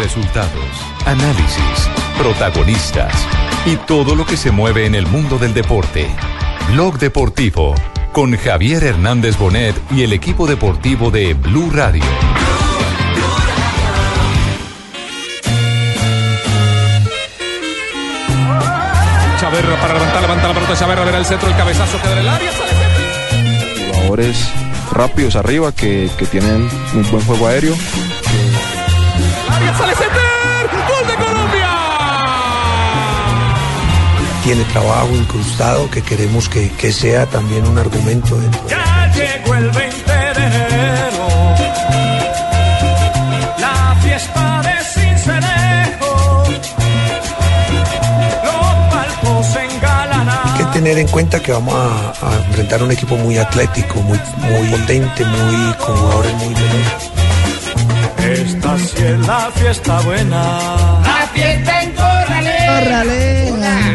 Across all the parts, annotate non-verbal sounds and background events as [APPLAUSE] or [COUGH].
Resultados, análisis, protagonistas y todo lo que se mueve en el mundo del deporte. Blog Deportivo con Javier Hernández Bonet y el equipo deportivo de Blue Radio. Chaverra para levantar, levanta la pelota Chaverra, verá el centro, el cabezazo queda en el área, sale Jugadores rápidos arriba que, que tienen un buen juego aéreo. Área, sale Center, gol de Colombia. tiene trabajo incrustado que queremos que, que sea también un argumento dentro. Ya llegó el 20 de enero, la fiesta de Cincelejo, los palcos engalanan. Hay que tener en cuenta que vamos a, a enfrentar un equipo muy atlético, muy, muy potente, muy con jugadores muy veloces. Esta sí es la fiesta buena. La fiesta en Corraleja.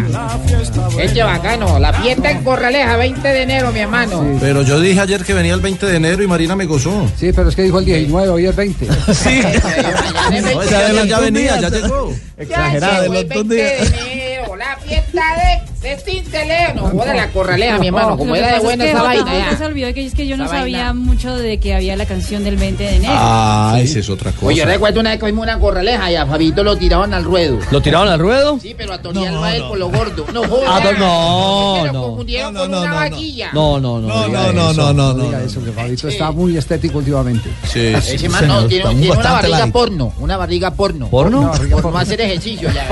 La fiesta buena. Eche bacano, la fiesta en Corraleja, 20 de enero, mi hermano. Pero yo dije ayer que venía el 20 de enero y Marina me gozó. Sí, pero es que dijo el 19, hoy es 20. [LAUGHS] Sí. [LAUGHS] Mañana es No, 20 ya, venía, ya llegó. Ya llegó el 20 de enero, la fiesta de, No joda la Corraleja, mi hermano, como Lo era de buena es que esa Jota vaina Jota ya. se olvidó que es que yo no Esa sabía vaina. mucho de que había la canción del 20 de enero. Ah, esa es otra cosa. Oye, yo recuerdo una vez que vimos una corraleja y a Fabito lo tiraban al ruedo. ¿Lo tiraron al ruedo? Sí, pero a Tony Alba él por lo gordo. No joda. [LAUGHS] Ah, no, Pero no. confundieron No, con no, una no, no. vaquilla. No, no, no. No, no, no, eso. no, no, no. diga eso, que Fabito está muy estético últimamente. Sí, sí. Ese man no, tiene, una barriga porno. Una barriga porno. ¿Porno? Por no hacer ejercicio ya.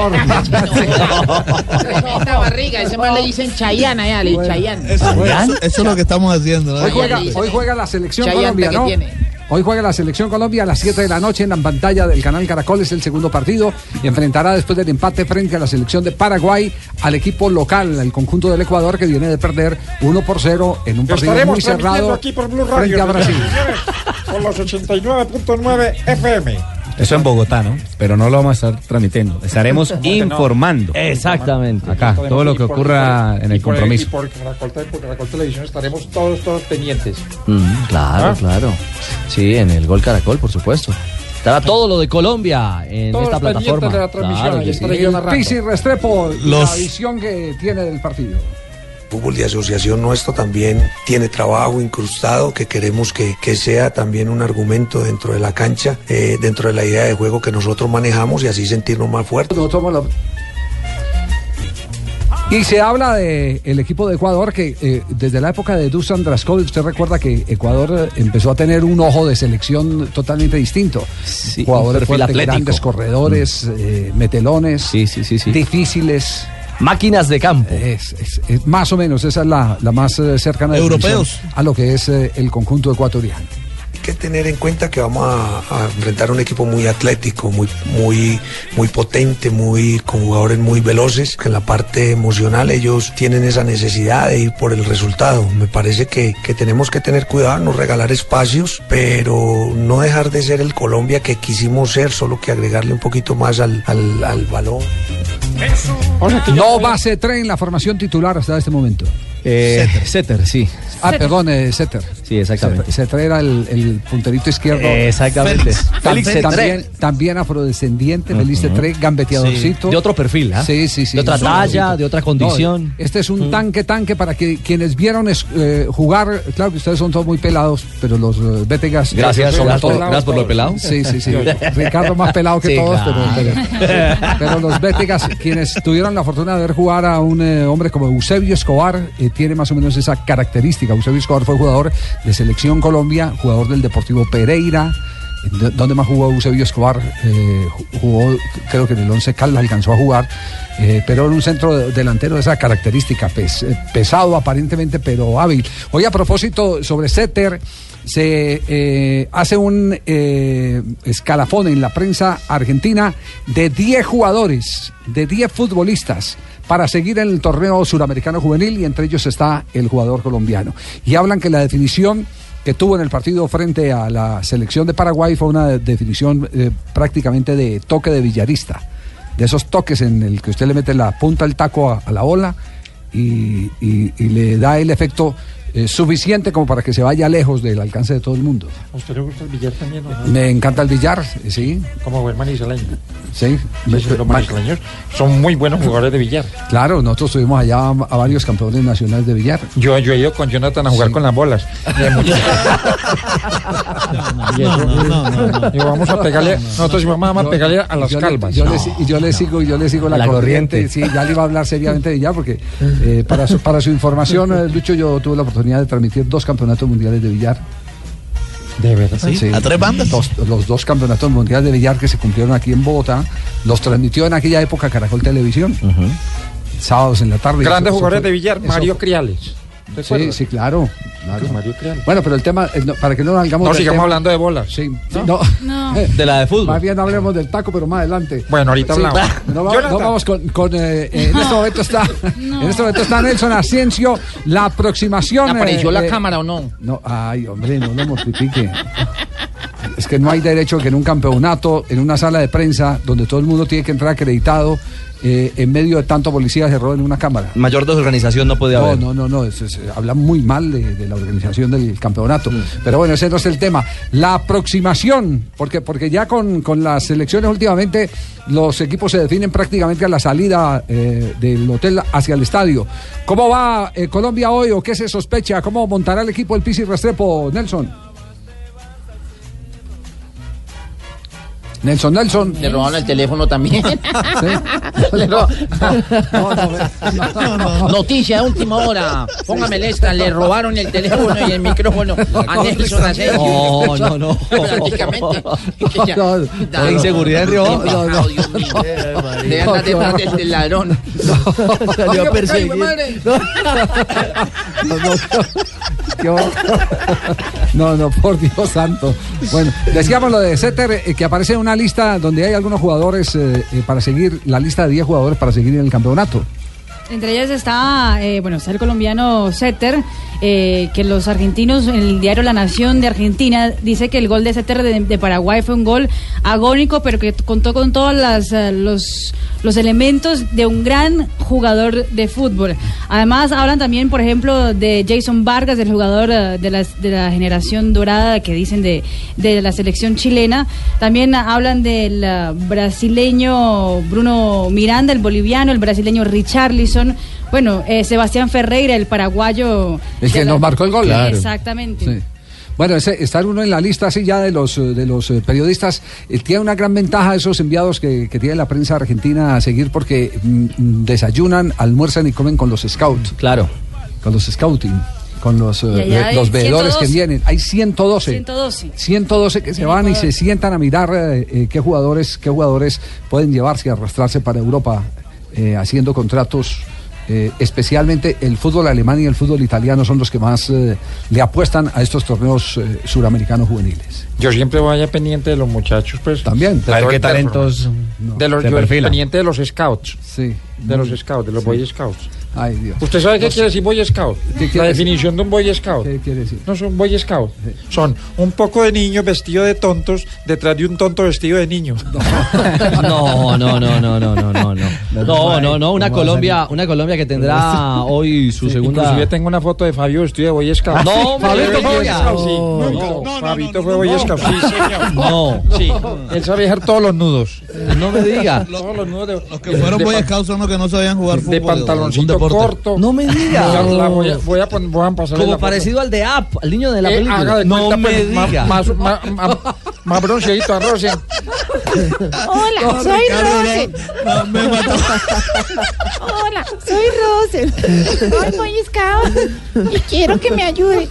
Tremenda [LAUGHS] [LAUGHS] barriga. Ese le dicen Chayana ya, le dicen Chayana. Eso, eso- eso es lo que estamos haciendo. ¿no? Hoy juega, dice- hoy juega la selección Chayanta Colombia, que ¿no? tiene. Hoy juega la selección Colombia a las 7 de la noche en la pantalla del canal Caracol. Es el segundo partido. Y enfrentará después del empate frente a la selección de Paraguay al equipo local, el conjunto del Ecuador, que viene de perder 1 por 0 en un partido Estaremos muy cerrado aquí por Blue frente Radio a Brasil. por los 89.9 FM. Eso en Bogotá, ¿no? Pero no lo vamos a estar transmitiendo. Estaremos [LAUGHS] informando. Exactamente. Acá, todo lo que ocurra en el compromiso. Y por Caracol, Televisión estaremos todos, todos pendientes. Mm, claro, ¿Ah? claro. Sí, en el Gol Caracol, por supuesto. Estará todo lo de Colombia en Todos esta plataforma. de la transmisión, Claro sí. Restrepo, Los- la visión que tiene del partido. Fútbol de asociación nuestro también tiene trabajo incrustado que queremos que, que sea también un argumento dentro de la cancha, eh, dentro de la idea de juego que nosotros manejamos y así sentirnos más fuertes. Nosotros somos la- Y se habla de el equipo de Ecuador que eh, desde la época de Dusan Draskovic, usted recuerda que Ecuador eh, empezó a tener un ojo de selección totalmente distinto. Sí, Jugadores fuertes, grandes corredores, eh, metelones, Sí, sí, sí, sí. difíciles. Máquinas de campo. Es, es- es más o menos, esa es la, la más eh, cercana Europeos. a lo que es eh, el conjunto ecuatoriano. Hay que tener en cuenta que vamos a, a enfrentar un equipo muy atlético, muy, muy, muy potente, muy, con jugadores muy veloces, que en la parte emocional ellos tienen esa necesidad de ir por el resultado. Me parece que, que tenemos que tener cuidado, no regalar espacios, pero no dejar de ser el Colombia que quisimos ser, solo que agregarle un poquito más al, al, al balón. No va Cetre en la formación titular hasta este momento. Eh, Setter, sí. Ah, perdón, eh, Ceter. Sí, exactamente. Cetre era el, el punterito izquierdo. Exactamente. Félix también, también afrodescendiente, Félix Cetré, gambeteadorcito. De otro perfil, ¿ah? Sí, sí, sí. De otra talla, de otra No, condición. este es un Mm. tanque, tanque para que quienes vieron es, eh, jugar. Claro que ustedes son todos muy pelados, pero los eh, Betegas. Gracias, sobre gracias por, todo- gracias por lo pelado. Sí, sí, sí. [LAUGHS] Ricardo más pelado que Sí, todos, claro. pero, pero- pero los Betegas, quienes tuvieron la fortuna de ver jugar a un eh, hombre como Eusebio Escobar, eh, tiene más o menos esa característica. Eusebio Escobar fue jugador de Selección Colombia, jugador del Deportivo Pereira. ¿Dó- ¿Dónde más jugó Eusebio Escobar? Eh, ju- jugó, creo que en el Once Caldas alcanzó a jugar, eh, pero en un centro de- delantero de esa característica, pes- pesado aparentemente, pero hábil. Hoy a propósito sobre Setter, se eh, hace un eh, escalafón en la prensa argentina de 10 jugadores, de 10 futbolistas para seguir en el torneo suramericano juvenil y entre ellos está el jugador colombiano. Y hablan que la definición que tuvo en el partido frente a la selección de Paraguay fue una de- definición eh, prácticamente de toque de villarista, de esos toques en el que usted le mete la punta del taco a, a la bola y, y- y le da el efecto eh, suficiente como para que se vaya lejos del alcance de todo el mundo. ¿A usted le gusta el billar también? no? Me encanta el billar, sí, Como buen manizaleño. sí. Los manizaleños son muy buenos jugadores de billar. Claro, nosotros tuvimos allá a, a varios campeones nacionales de billar. Yo, yo he ido con Jonathan a jugar con las bolas. Y vamos a pegarle, nosotros vamos a pegarle a las yo le- calvas. yo le, si- y yo le sigo, yo le sigo la, La corriente. corriente. Sí, ya le iba a hablar seriamente de billar porque eh, para, su, para su información, [LAUGHS] eh, Lucho, yo tuve la oportunidad de transmitir dos campeonatos mundiales de billar. De verdad. Sí. ¿A tres bandas? Los, los dos campeonatos mundiales de billar que se cumplieron aquí en Bogotá, los transmitió en aquella época Caracol Televisión. Sábados en la tarde. Grandes jugadores fue- de billar, Mario fue- Criales. ¿Te Sí, sí, claro. claro. Mario Criales. Bueno, pero el tema, eh, no, para que no nos salgamos No del sigamos tema- hablando de bolas. Sí, sí, no. No. [LAUGHS] De la de fútbol. Más bien hablemos del taco, pero más adelante. Bueno, ahorita Sí, hablamos. [LAUGHS] No, va- Jonathan. no vamos con, con, eh, eh, en este momento está [LAUGHS] en este momento está Nelson Asensio la aproximación ¿Apareció eh, la eh, cámara o no? no ay hombre no lo mortifique es que no hay derecho que en un campeonato en una sala de prensa donde todo el mundo tiene que entrar acreditado eh, en medio de tanto policía se roben una cámara Mayor desorganización no puede no, haber. no, no, no, eso es- habla muy mal de, de la organización del campeonato. Mm. Pero bueno, ese no es el tema. La aproximación, porque, porque ya con, con las elecciones últimamente los equipos se definen prácticamente a la salida eh, del hotel hacia el estadio. ¿Cómo va eh, Colombia hoy o qué se sospecha? ¿Cómo montará el equipo el Pisi Restrepo, Nelson? Nelson, Nelson. Le robaron el teléfono también. [LAUGHS] Le ro- Noticia de última hora. Póngame el extra. Le robaron el teléfono y el micrófono a [LAUGHS] Nelson Asensio. No, no, no. [LAUGHS] Prácticamente. No, no, La inseguridad en Río. Qué pecado, Dios mío. De andar detrás del, ladrón. Salió a perseguir. No, no, no, no, por Dios santo. Bueno, decíamos lo de Setter, eh, que aparece en una lista donde hay algunos jugadores eh, eh, para seguir, la lista de 10 jugadores para seguir en el campeonato. Entre ellas está, eh, bueno, está el colombiano Setter, eh, que los argentinos, en el diario La Nación de Argentina, dice que el gol de Setter de, de Paraguay fue un gol agónico, pero que contó con todos eh, los, los elementos de un gran jugador de fútbol. Además, hablan también, por ejemplo, de Jason Vargas, el jugador eh, de, la, de la generación dorada que dicen de, de la selección chilena. También hablan del brasileño Bruno Miranda, el boliviano, el brasileño Richarlison. Bueno, eh, Sebastián Ferreira, el paraguayo. El que nos marcó el gol. Claro. Exactamente. Sí. Bueno, ese, estar uno en la lista así ya de los, eh, de los eh, periodistas eh, tiene una gran ventaja esos enviados que, que tiene la prensa argentina a seguir porque mm, mm, desayunan, almuerzan y comen con los scouts. Claro. Con los scouting, con los, eh, veedores que 112. vienen. Hay 112. 112. 112 que se van y se sientan a mirar eh, qué jugadores qué jugadores pueden llevarse y arrastrarse para Europa eh, haciendo contratos eh, especialmente el fútbol alemán y el fútbol italiano son los que más eh, le apuestan a estos torneos eh, suramericanos juveniles. Yo siempre voy allá pendiente de los muchachos, pues. También. De A ver qué talentos performance. De los, se yo pendiente de los scouts. Sí. De los scouts, de los Boy Scouts. Ay, Dios. ¿Usted sabe qué quiere decir Boy Scout? ¿Qué La decir? definición de un Boy Scout. ¿Qué quiere decir? No son Boy Scout. Son un poco de niños vestidos de tontos detrás de un tonto vestido de niño. [LAUGHS] No, no, no, no, no, no, no, no. No, no, no, una ¿Cómo va a Colombia, una Colombia que tendrá hoy su segunda. Inclusive tengo una foto de Fabio vestido de Boy Scout. No, Fabito Boy Fabio. Scout, sí. No, Fabito, fue Boy Scout, sí, señor. No. Sí, él sabe dejar todos los nudos. No me diga. Todos los nudos de, Los que fueron Boy Scouts son los que no sabían jugar fútbol. de pantaloncito corto. No me diga. La- la voy, a, voy, a a la Como foto. parecido al de App, al niño de la Eh, película. no cuenta, me pues, ma- diga. Más, ma- más bronceadito, arroz. Hola, soy Rosel. no, no, me mató. [LAUGHS] Hola, soy Rosel. Soy Boy Scout y quiero que me ayude.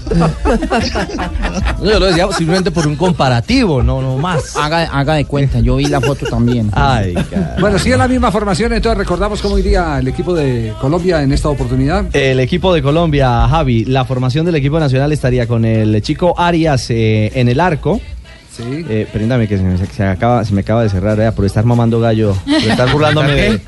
No, yo lo decía simplemente por un comparativo, no, no más. Haga, haga de cuenta, yo vi la foto también. Ay, cara. Bueno, sigue la misma formación, entonces recordamos cómo iría el equipo de Colombia en esta oportunidad. El equipo de Colombia, Javi, la formación del equipo nacional estaría con el chico Arias eh, en el arco. Sí. Eh, permítame que se me, se acaba, se me acaba de cerrar, por estar mamando gallo, por estar burlándome de,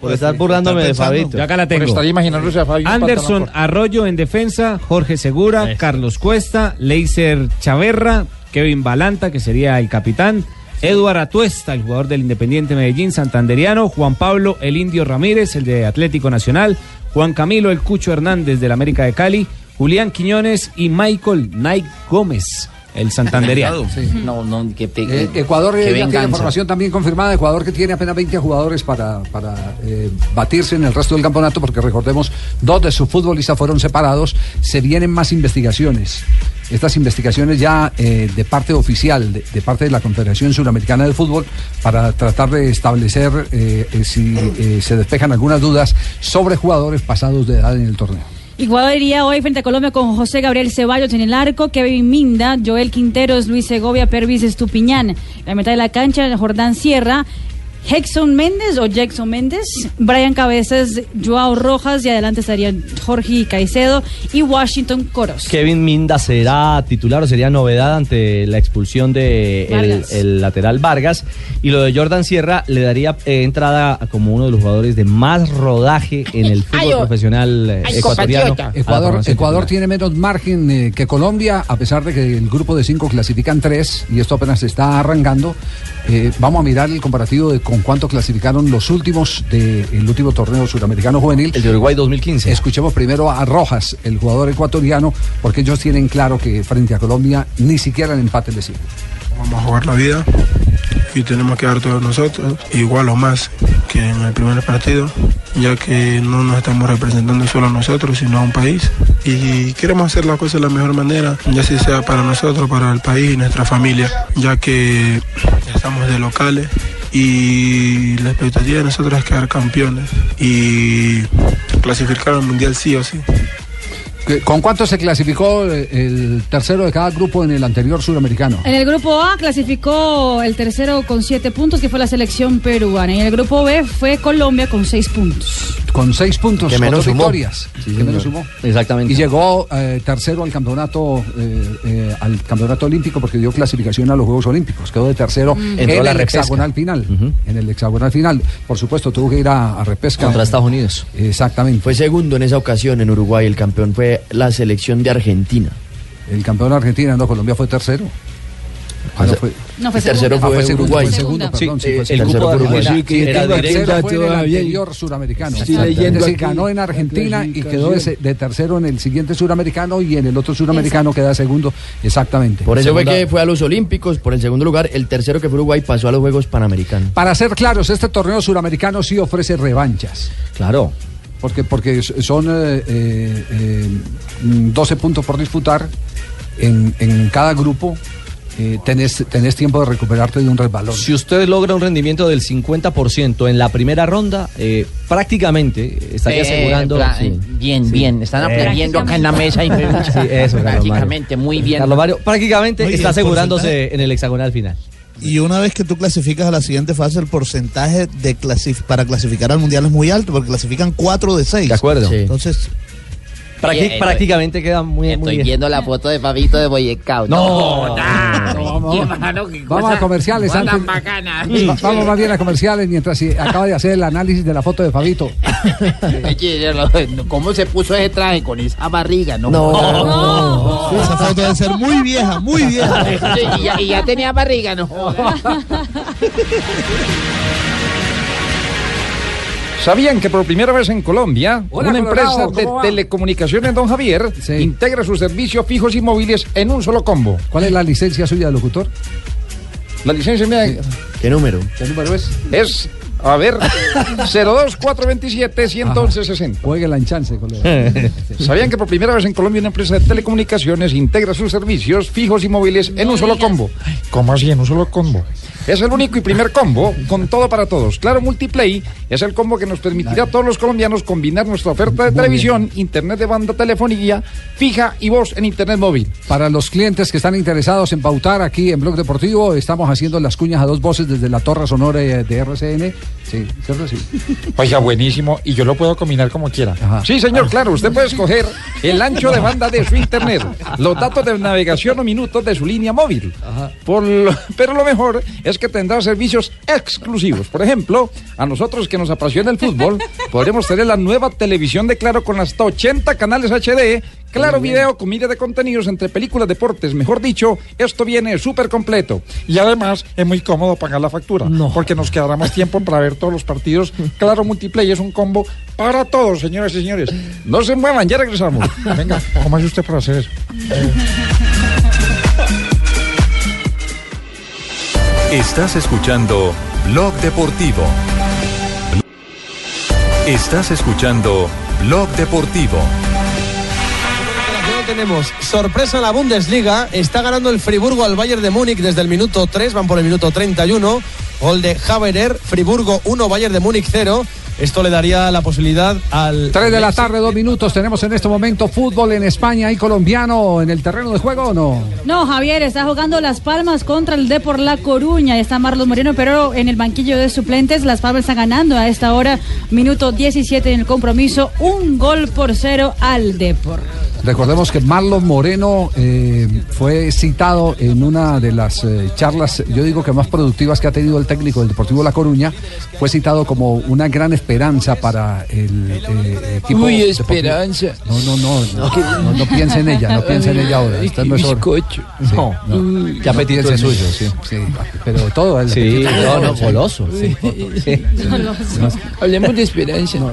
por estar burlándome de. Fabito. Yo acá la Por tengo. estar imaginándose a Fabio. en Anderson. Arroyo en defensa, Jorge Segura, Carlos Cuesta, Leiser Chaverra, Kevin Balanta, que sería el capitán, Eduard Atuesta, el jugador del Independiente Medellín, santanderiano, Juan Pablo El Indio Ramírez, el de Atlético Nacional, Juan Camilo El Cucho Hernández del América de Cali, Julián Quiñones y Michael Nike Gómez, el santanderiano. Sí. No, no, que te, Eh, Ecuador que eh, ya tiene también confirmada. Ecuador que tiene apenas 20 jugadores para, para eh, batirse en el resto del campeonato, porque recordemos, dos de sus futbolistas fueron separados. Se vienen más investigaciones. Estas investigaciones ya eh, de parte oficial, de, de parte de la Confederación Suramericana de Fútbol, para tratar de establecer eh, eh, si eh, se despejan algunas dudas sobre jugadores pasados de edad en el torneo. Ecuador hoy frente a Colombia con José Gabriel Ceballos en el arco, Kevin Minda, Joel Quinteros, Luis Segovia, Pervis Estupiñán. La mitad de la cancha, Jordán Sierra, Hexon Méndez o Jackson Méndez, Brian Cabezas, Joao Rojas y adelante estarían Jorge Caicedo y Washington Coros. Kevin Minda será titular o sería novedad ante la expulsión de el, lateral Vargas y lo de Jordan Sierra le daría eh, entrada como uno de los jugadores de más rodaje en el fútbol Ay, oh. profesional eh, Ay, ecuatoriano. compatriota. a la Ecuador, tiene menos margen eh, que Colombia, a pesar de que el grupo de cinco clasifican tres, y esto apenas se está arrancando. Eh, vamos a mirar el comparativo de con cuánto clasificaron los últimos del último torneo suramericano juvenil. El de Uruguay 2015. Escuchemos primero a Rojas, el jugador ecuatoriano, porque ellos tienen claro que frente a Colombia ni siquiera el empate les sirve. Vamos a jugar la vida y tenemos que dar todos nosotros, igual o más que en el primer partido, ya que no nos estamos representando solo a nosotros, sino a un país. Y queremos hacer las cosas de la mejor manera, ya si sea para nosotros, para el país y nuestra familia, ya que estamos de locales y la expectativa de nosotros es quedar campeones y clasificar al mundial sí o sí. ¿Qué- ¿Con cuánto se clasificó el tercero de cada grupo en el anterior suramericano? En el grupo A clasificó el tercero con siete puntos, que fue la selección peruana. Y en el grupo B fue Colombia con seis puntos. Con seis puntos, Que menos dos sumó. victorias. Sí, que menos sumó. Exactamente. Y llegó eh, tercero al campeonato eh, eh, al campeonato olímpico porque dio clasificación a los Juegos Olímpicos. Quedó de tercero Mm. En la el repesca. hexagonal final. En el hexagonal final. Por supuesto, tuvo que ir a, a repesca. Contra Estados Unidos. Exactamente. Fue segundo en esa ocasión en Uruguay. El campeón fue la selección de Argentina. El campeón de Argentina, no, Colombia fue tercero. Ah, no, fue- No, fue El tercero segunda. Ah, fue segundo, Uruguay. fue segundo, Sí, perdón, sí, fue el segundo. grupo de era- Sí, que era aquí fue en el anterior suramericano. Es leyendo decir, aquí ganó en Argentina y quedó de, de tercero en el siguiente suramericano y en el otro suramericano queda segundo. Exactamente. Por eso fue que fue a los Olímpicos, por el segundo lugar. El tercero que fue Uruguay pasó a los Juegos Panamericanos. Para ser claros, este torneo suramericano sí ofrece revanchas. Claro. Porque, porque son eh, eh, eh, 12 puntos por disputar en, en cada grupo. eh, tenés, tenés tiempo de recuperarte de un resbalón. Si usted logra un rendimiento del 50% en la primera ronda, eh, prácticamente estaría Eh, asegurando. sí. Bien, Sí. bien. Están Eh, aprendiendo acá en la mesa. Y, [LAUGHS] Sí, eso. Prácticamente, muy bien. Carlos Mario prácticamente está asegurándose en el hexagonal final. Y una vez que tú clasificas a la siguiente fase, el porcentaje de clasif- para clasificar al mundial es muy alto, porque clasifican 4 de 6. De acuerdo. Sí. Entonces, Prácticamente queda muy, muy Estoy bien. viendo la foto de Fabito de Boyecao. No, qué Vamos a comerciales antes- bacana. [LAUGHS] Va- Vamos más bien a comerciales mientras sí, acaba de hacer el análisis de la foto de Fabito. [LAUGHS] ¿Cómo se puso ese traje con esa barriga? No. No. sí, esa foto debe ser muy vieja, muy vieja. Sí, [LAUGHS] y, ya, y ya tenía barriga, ¿no? ¿Sabían que por primera vez en Colombia, Hola, una Colorado, empresa de telecomunicaciones, don Javier, Sí. integra sus servicios fijos y móviles en un solo combo? ¿Cuál es la licencia suya de locutor? La licencia mía ¿Qué número? ¿Qué número es? es, a ver, [LAUGHS] 02427-11160. Juegue en chance, colega. [LAUGHS] ¿Sabían que por primera vez en Colombia una empresa de telecomunicaciones integra sus servicios fijos y móviles en un solo combo? ¿Cómo así en un solo combo? Es el único y primer combo con todo para todos. Claro, Multiplay es el combo que nos permitirá a todos los colombianos combinar nuestra oferta de televisión, internet de banda telefonía fija y voz en internet móvil. Para los clientes que están interesados en pautar aquí en Blog Deportivo, estamos haciendo las cuñas a dos voces desde la Torre Sonora eh, de RCN. Sí, ¿cierto? Sí. Oiga, buenísimo. Y yo lo puedo combinar como quiera. Ajá. Sí, señor, claro. Usted puede escoger el ancho de banda de su internet, los datos de navegación o minutos de su línea móvil. Por lo- pero lo mejor es que tendrá servicios exclusivos. Por ejemplo, a nosotros que nos apasiona el fútbol, podremos tener la nueva televisión de Claro con hasta 80 canales HD Claro Video con miles de contenidos entre películas, deportes. Mejor dicho, esto viene súper completo. Y además es muy cómodo pagar la factura. Porque nos quedará más tiempo para ver todos los partidos. Claro Multiplay es un combo para todos, señoras y señores. No se muevan, ya regresamos. Venga, ¿cómo hace usted para hacer eso? [LAUGHS] Estás escuchando Blog Deportivo. Estás escuchando Blog Deportivo. tenemos sorpresa en la Bundesliga. Está ganando el Friburgo al Bayern de Múnich desde el minuto 3, van por el minuto 31. Gol de Haverer, Friburgo 1, Bayern de Múnich 0. Esto le daría la posibilidad al. 3 de la tarde, dos minutos. Tenemos en este momento fútbol en España y colombiano en el terreno de juego o no? No, Javier, está jugando Las Palmas contra el Depor La Coruña. Está Marlos Moreno, pero en el banquillo de suplentes, Las Palmas está ganando a esta hora, minuto 17 en el compromiso, un gol por cero al Depor. Recordemos que Marlon Moreno eh, fue citado en una de las eh, charlas, yo digo que más productivas que ha tenido el técnico del Deportivo La Coruña, fue citado como una gran esperanza para el eh, equipo. Uy, esperanza. No, no, no, no, no, no piense en ella, no piense en ella ahora. Esta no. Bizcocho. Sí, No, no. qué apetito el suyo, sí. Sí, pero todo es Sí, no, no, goloso. Sí. Hablemos de esperanza. No,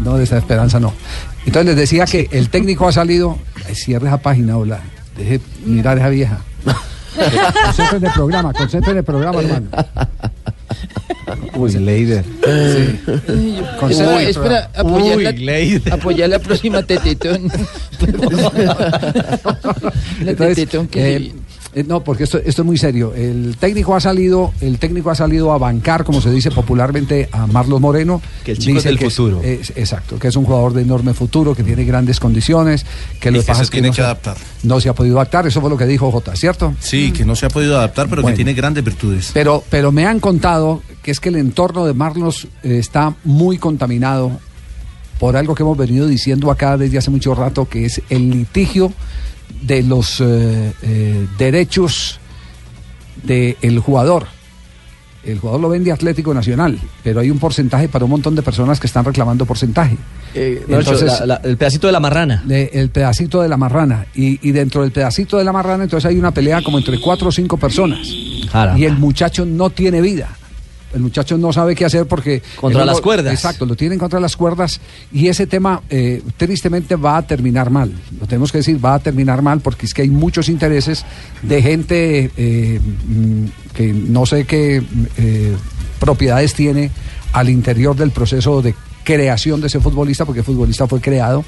no, de esa esperanza no. Entonces les decía que el técnico ha salido. Cierre esa página, hola. Deje mirar a esa vieja. Concéntrate en el programa, concéntrate en el programa, hermano. Uy, Leider. Sí. Espera, programa. apoyar, Uy, la, Leider. apoyar la próxima [LAUGHS] tetetón. la tetetón que eh, eh, no, porque esto, esto es muy serio. El técnico ha salido, el técnico ha salido a bancar, como se dice popularmente, a Marlos Moreno. Que el chico es del que futuro. es- exacto, que es un jugador de enorme futuro, que tiene grandes condiciones, que lo que se es que tiene no que se- adaptar. No se ha podido adaptar, eso fue lo que dijo Jota, ¿cierto? Sí, que no se ha podido adaptar, pero Bueno. que tiene grandes virtudes. Pero, pero me han contado que es que el entorno de Marlos eh, está muy contaminado por algo que hemos venido diciendo acá desde hace mucho rato, que es el litigio de los eh, eh, derechos del jugador. El jugador lo vende Atlético Nacional, pero hay un porcentaje para un montón de personas que están reclamando porcentaje. Eh, la- la- el pedacito de la marrana. de- el pedacito de la marrana. Y, y dentro del pedacito de la marrana, entonces hay una pelea como entre cuatro o cinco personas. Caramba. Y el muchacho no tiene vida. El muchacho no sabe qué hacer porque... Contra las cuerdas. Exacto, lo tienen contra las cuerdas y ese tema eh, tristemente va a terminar mal. Lo tenemos que decir, va a terminar mal porque es que hay muchos intereses de gente eh, mm, que no sé qué eh, propiedades tiene al interior del proceso de creación de ese futbolista, porque el futbolista fue creado.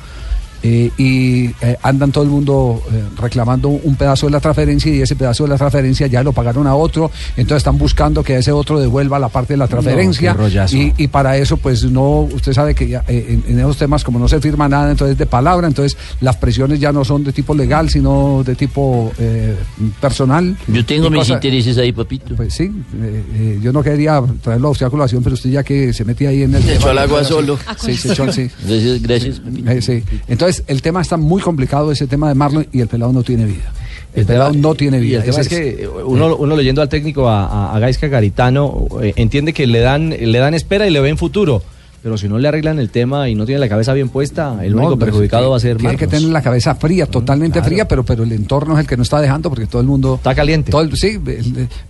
Eh, y eh, andan todo el mundo eh, reclamando un pedazo de la transferencia y ese pedazo de la transferencia ya lo pagaron a otro, entonces están buscando que ese otro devuelva la parte de la transferencia y, y para eso pues no, usted sabe que ya, eh, en, en esos temas como no se firma nada, entonces de palabra, entonces las presiones ya no son de tipo legal, sino de tipo eh, personal. Yo tengo mis cosa- intereses ahí, papito. Pues sí, eh, eh, yo no quería traerlo a usted a colación, pero usted ya que se metía ahí en el... Se echó al agua solo. Sí, se echó, sí. Gracias, gracias. Eh, sí. Entonces, el tema está muy complicado, ese tema de Marlon, y el pelado no tiene vida. El pelado no tiene Y vida. el tema es que uno, uno leyendo al técnico a, a, a Gaisca Garitano eh, entiende que le dan, le dan espera y le ven futuro. Pero si no le arreglan el tema y no tiene la cabeza bien puesta, el No, único perjudicado va a ser Tiene que tener la cabeza fría, totalmente claro. fría, pero, pero el entorno es el que no está dejando porque todo el mundo. Está caliente. todo el- sí,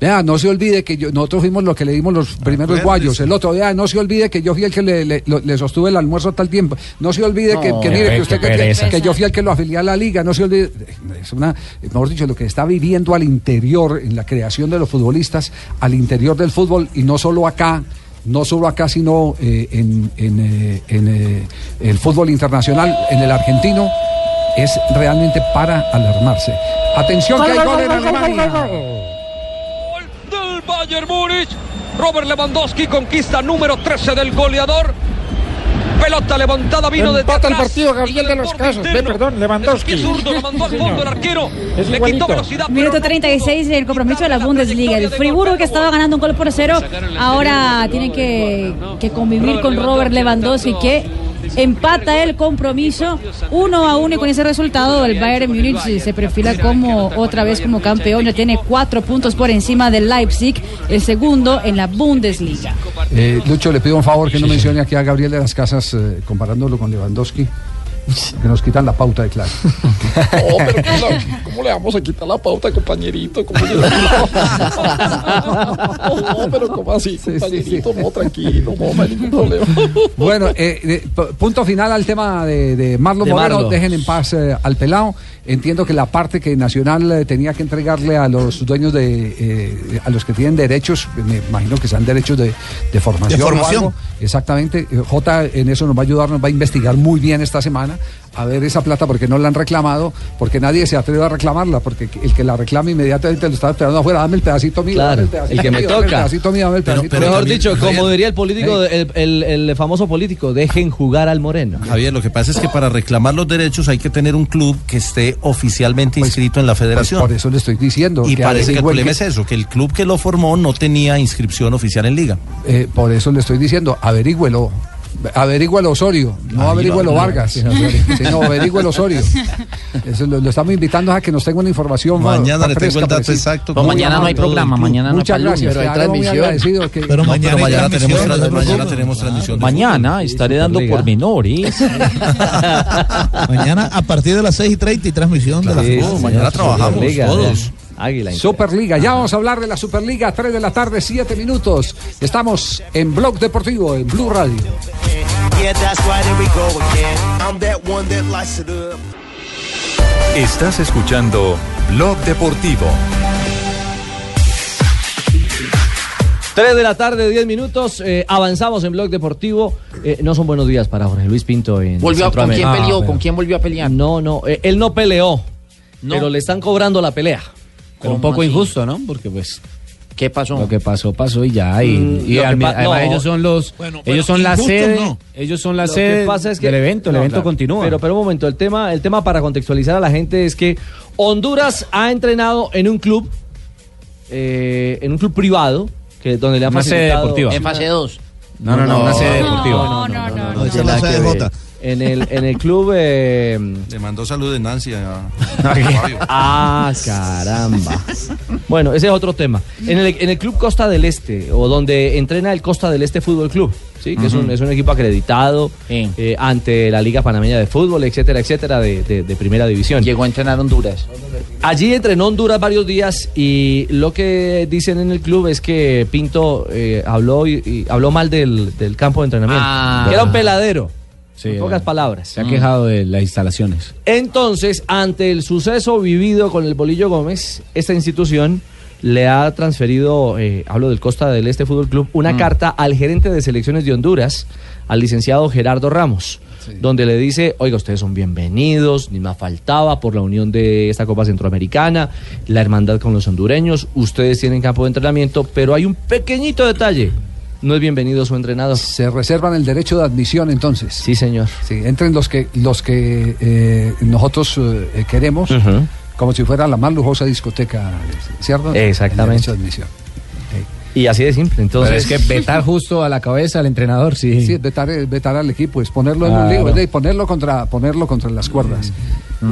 vea, no se olvide que yo- nosotros fuimos los que le dimos los primeros Acuérdese. guayos. El otro, vea, no se olvide que yo fui el que le, le- lo- le sostuve el almuerzo tal tiempo. No se olvide que, que mire, que usted que, que yo fui el que lo afilié a la liga. No se olvide. Es una, mejor dicho, lo que está viviendo al interior, en la creación de los futbolistas, al interior del fútbol y no solo acá no solo acá, sino eh, en, en, eh, en, eh, el fútbol internacional, en el argentino, es realmente para alarmarse. Atención que hay gol en Alemania. del Bayern Múnich. Robert Lewandowski conquista número 13 del goleador. Pelota levantada vino de Empata el partido Gabriel de los Casas. Ve, perdón, Lewandowski. zurdo lo mandó al fondo el arquero. Es Le igualito. quitó velocidad. Minuto 36 el compromiso de la Bundesliga. El Friburgo que estaba ganando un gol por cero, ahora tiene que, que convivir con Robert Lewandowski que empata el compromiso uno a uno y con ese resultado el Bayern Múnich se- perfila como otra vez como campeón, ya tiene cuatro puntos por encima del Leipzig, el segundo en la Bundesliga. Eh, Lucho, le pido un favor que no mencione aquí a Gabriel de las Casas eh, comparándolo con Lewandowski. Que nos quitan la pauta de clase. [LAUGHS] Oh, pero ¿cómo, la- cómo le vamos a quitar la pauta, compañerito? ¿Cómo le- No, [LAUGHS] pero ¿cómo así, compañerito? No, tranquilo, no, no hay ningún problema. [LAUGHS] Bueno, eh, eh, punto final al tema de, de Marlon De Moreno. Marlon. Dejen en paz eh, al pelado. Entiendo que la parte que Nacional eh, tenía que entregarle a los dueños de, eh, a los que tienen derechos, me imagino que sean derechos de, de formación. De o formación. algo. Exactamente. Eh, J en eso nos va a ayudar, nos va a investigar muy bien esta semana a ver esa plata porque no la han reclamado, porque nadie se atreve a reclamarla, porque el que la reclama inmediatamente lo está esperando afuera, dame el pedacito mío, Claro, dame el, pedacito el que me mío, dame el toca. pedacito mío, dame el pedacito mío. Mejor dicho, como diría el político, el, el- el famoso político, dejen jugar al Moreno. Javier, lo que pasa es que para reclamar los derechos hay que tener un club que esté oficialmente inscrito en la federación. Pues por eso le estoy diciendo. y que parece que el problema que- es eso, que el club que lo formó no tenía inscripción oficial en liga. Eh, por eso le estoy diciendo, averígüelo. Averígüelo Osorio, no Ahí lo averígüelo hablo. Vargas. Sí, Osorio. [LAUGHS] Sí, no, averígüelo Osorio. [LAUGHS] Eso lo, lo estamos invitando a que nos tenga una información. Mañana le tengo el dato exacto. Pues mañana no hay programa, mañana no hay Muchas gracias. Pero hay transmisión. que- Pero No, mañana, pero mañana tenemos, no mañana tenemos transmisión. de Mañana estaré dando Superliga. pormenores. [LAUGHS] Mañana a partir de las 6 y 30 y transmisión de la Sí, mañana trabajamos todos. Águila. Superliga, ya vamos a hablar de la Superliga, 3 de la tarde, 7 minutos. Estamos en Blog Deportivo, en Blue Radio. Estás escuchando Blog Deportivo. 3 de la tarde, 10 minutos. eh, avanzamos en Blog Deportivo. Eh, no son buenos días para Jorge Luis Pinto en ¿Volvió a- ¿Con quién peleó? Ah, ¿Con quién volvió a pelear? No, no, eh, él no peleó. No. Pero le están cobrando la pelea. Pero un ¿Cómo poco así? injusto, ¿no? Porque pues ¿Qué pasó? lo que pasó, pasó y ya. Y, Mm, y lo que al- pa- además no. ellos son los, Bueno, ellos bueno, son la injusto sede, no. ellos son la Lo sede que pasa es que- del evento, el No, evento claro. continúa. Pero, pero un momento, el tema, el tema para contextualizar a la gente es que Honduras ha entrenado en un club, eh, en un club privado, que donde le han Una sede facilitado- deportiva. En fase 2. no, no, no, una sede No, deportiva. no, no, no. No, esa En el, en el club. eh, Le mandó salud de Nancy a, [LAUGHS] [LAUGHS] ah, caramba. Bueno, ese es otro tema. En el, en el club Costa del Este, o donde entrena el Costa del Este Fútbol Club, ¿sí? que es, un, es un equipo acreditado Sí. eh, ante la Liga Panameña de Fútbol, etcétera, etcétera, de, de- de primera división. Llegó a entrenar Honduras. Allí entrenó Honduras varios días y lo que dicen en el club es que Pinto eh, habló y, y habló mal del, del campo de entrenamiento. Ah. que era un peladero. Sí, en pocas palabras. Se ha quejado de las instalaciones. Entonces, ante el suceso vivido con el Bolillo Gómez, esta institución le ha transferido, eh, hablo del Costa del Este Fútbol Club, una carta al gerente de selecciones de Honduras, al licenciado Gerardo Ramos, donde le dice, oiga, ustedes son bienvenidos, ni más faltaba por la unión de esta Copa Centroamericana, la hermandad con los hondureños, ustedes tienen campo de entrenamiento, pero hay un pequeñito detalle, no es bienvenido su entrenador. Se reservan el derecho de admisión entonces. Sí, señor. Sí, entren los que los que eh, nosotros eh, queremos, como si fuera la más lujosa discoteca, ¿cierto? Exactamente. El derecho de admisión. Y así de simple, entonces... Pero es que vetar justo a la cabeza al entrenador, sí. Sí, es vetar, es vetar al equipo, es ponerlo en un Claro. lío, es de ponerlo contra, ponerlo contra las cuerdas.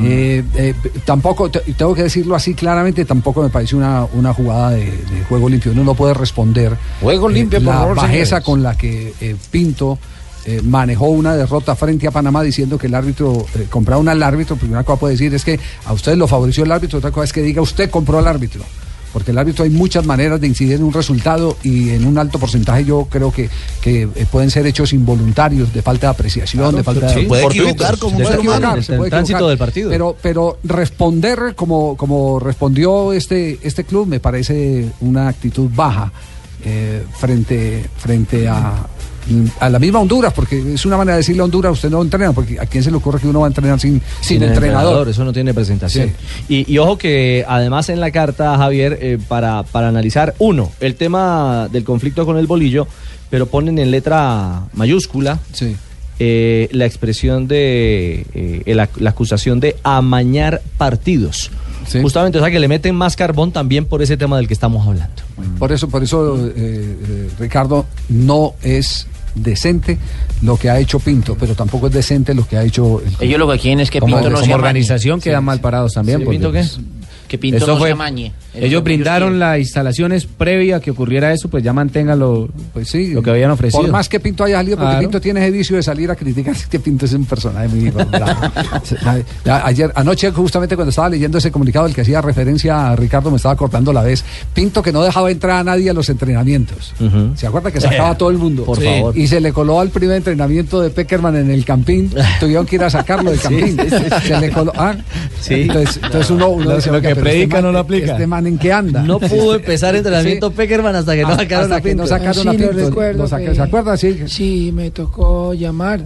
Eh, eh, tampoco, te- tengo que decirlo así claramente, tampoco me parece una, una jugada de, de juego limpio. Uno no puede responder Juego eh, limpio, por la favor, bajeza señores. con la que eh, Pinto eh, manejó una derrota frente a Panamá diciendo que el árbitro eh, compraba un al árbitro. Primera cosa puede decir es que a usted lo favoreció el árbitro, otra cosa es que diga usted compró al árbitro. Porque el árbitro hay muchas maneras de incidir en un resultado y en un alto porcentaje yo creo que, que eh, pueden ser hechos involuntarios, de falta de apreciación, de falta se de... puede equivocar como un puede equivocar, el- se puede equivocar. del partido. Pero, pero responder como, como respondió este, este club me parece una actitud baja eh, frente, frente a, a la misma Honduras, porque es una manera de decirle a Honduras, usted no entrena, porque a quién se le ocurre que uno va a entrenar sin, sin, entrenador. Eso no tiene presentación. Y, y ojo que además en la carta, Javier, eh, para, para analizar, uno, el tema del conflicto con el bolillo, pero ponen en letra mayúscula Sí. eh, la expresión de eh, la, la acusación de amañar partidos. Sí. Justamente, o sea que le meten más carbón también por ese tema del que estamos hablando. Por eso, por eso, eh, Ricardo, no es decente lo que ha hecho Pinto, pero tampoco es decente lo que ha hecho el. Ellos lo que quieren es que Pinto no como se amañe. organización quedan mal parados también. ¿Pinto qué? Que Pinto Eso no fue- se amañe. Ellos lo brindaron las instalaciones previa a que ocurriera eso, pues ya manténganlo, pues sí, lo que habían ofrecido. Por más que Pinto haya salido, porque Claro. Pinto tiene ese vicio de salir a criticar, es [LAUGHS] que Pinto es un personaje muy [LAUGHS] Ayer, anoche, justamente cuando estaba leyendo ese comunicado, el que hacía referencia a Ricardo, me estaba cortando la vez. Pinto que no dejaba entrar a nadie a los entrenamientos. ¿Se acuerda que sacaba a todo el mundo? Por favor. Y se le coló al primer entrenamiento de Peckerman en el Campín. [LAUGHS] Tuvieron que ir a sacarlo del Campín. sí, sí. Se le coló. ah, Sí. Entonces, entonces uno, uno Lo- lo "Oiga, que este predica man- no lo aplica". Este man en qué anda. No pudo [LAUGHS] empezar entrenamiento Peckerman hasta que no Hasta- sacaron hasta a que no Pinto. sacaron a Sí, lo Pinto. recuerdo que- ¿Se acuerda? Sí. Sí, me tocó llamar.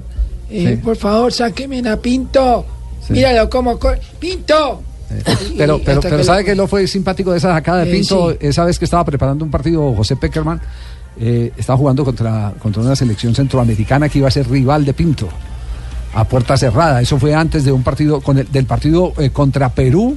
Eh, Sí. Por favor, sáquenme a Pinto. Míralo corre. ¡Pinto! Pero, pero, pero que ¿sabe lo- que no fue simpático de esa sacada de Eh, Pinto? sí. Esa vez que estaba preparando un partido José Peckerman, eh, estaba jugando contra, contra una selección centroamericana que iba a ser rival de Pinto, a puerta cerrada. Eso fue antes de un partido, con el- del partido eh, contra Perú,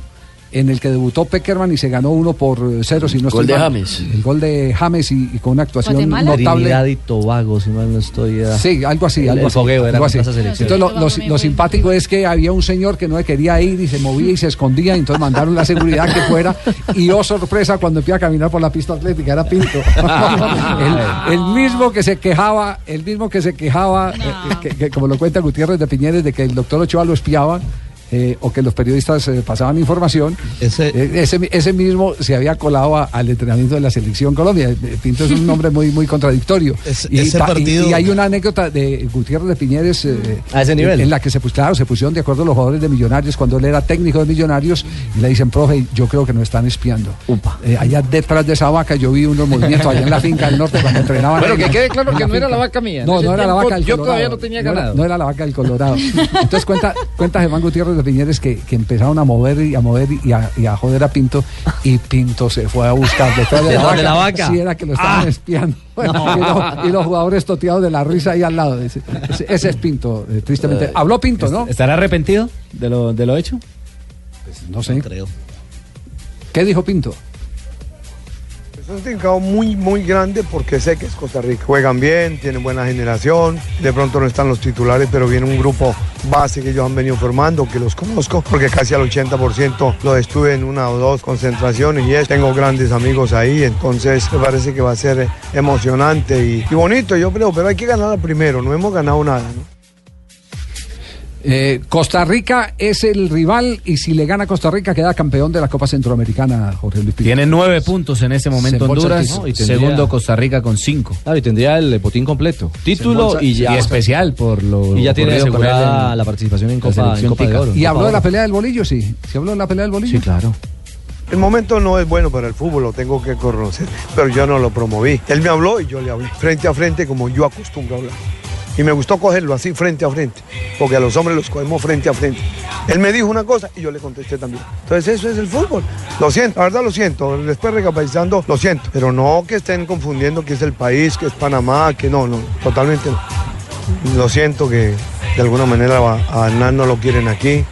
en el que debutó Peckerman y se ganó uno por eh, cero. Si no Gol estoy de mal. James. El gol de James y, y con una actuación Trinidad notable. y Tobago, si mal no estoy. era- Sí, algo así, El- algo el así. fogueo algo así. Entonces, lo, lo- lo simpático es que había un señor que no le quería ir y se movía y se escondía, y entonces mandaron la seguridad que fuera. Y oh, sorpresa, cuando empieza a caminar por la pista atlética, era Pinto. [LAUGHS] el, el mismo que se quejaba, el mismo que se quejaba, eh, que, que como lo cuenta Gutiérrez de Piñeres, de que el doctor Ochoa lo espiaba. Eh, o que los periodistas eh, pasaban información, ese, ese, ese mismo se había colado a- al entrenamiento de la selección Colombia. Eh, Pinto es un [LAUGHS] nombre muy, muy contradictorio. Es- y, ese ta- y- partido- y hay una anécdota de Gutiérrez de Piñeres eh, A ese nivel. en la que se, pues, claro, se pusieron de acuerdo los jugadores de Millonarios cuando él era técnico de Millonarios y le dicen, profe, yo creo que nos están espiando. Eh, allá detrás de esa vaca yo vi unos [LAUGHS] movimientos allá en la finca del norte cuando entrenaban. Bueno, en- que quede claro que no era la vaca mía. No, no era la vaca del yo Colorado. todavía no tenía ganado. No era la vaca del Colorado. Entonces cuenta, cuenta Germán Gutiérrez de Piñeres que, que empezaron a mover y a mover y a, y a joder a Pinto y Pinto se fue a buscar detrás [LAUGHS] de, la, ¿Detrás vaca. de la vaca? Sí, era que lo estaban Ah. espiando. [LAUGHS] No. Y, los, y los jugadores toteados de la risa ahí al lado. Ese, ese- ese es Pinto, eh, tristemente. Habló Pinto, ¿no? ¿Estará arrepentido de lo, de lo hecho? No sé. creo. ¿Qué dijo Pinto? Es un significado muy, muy grande porque sé que es Costa Rica. Juegan bien, tienen buena generación, de pronto no están los titulares, pero viene un grupo base que ellos han venido formando, que los conozco, porque casi al 80% lo estuve en una o dos concentraciones y tengo grandes amigos ahí, entonces me parece que va a ser emocionante y, y bonito, yo creo, pero hay que ganar primero, no hemos ganado nada. ¿no? Eh, Costa Rica es el rival y si le gana Costa Rica queda campeón de la Copa Centroamericana, Jorge Luis Pinto. Tiene nueve puntos en ese momento Se Honduras, título. y tendría- segundo Costa Rica con cinco. Claro, y tendría el botín completo. Título y ya. y especial por lo Y ya tiene asegurada en la participación en Copa, en selección Copa de Tica. Oro. ¿Y Copa habló de la pelea del bolillo? Sí. ¿Se habló de la pelea del bolillo? Sí, claro. El momento no es bueno para el fútbol, lo tengo que conocer, pero yo no lo promoví. Él me habló y yo le hablé, frente a frente como yo acostumbro a hablar. Y me gustó cogerlo así, frente a frente, porque a los hombres los cogemos frente a frente. Él me dijo una cosa y yo le contesté también. Entonces eso es el fútbol. Lo siento, la verdad lo siento. Después recapacitando, lo siento. Pero no que estén confundiendo que es el país, que es Panamá, que no, no, totalmente no. Lo siento que de alguna manera a Hernán no lo quieren aquí,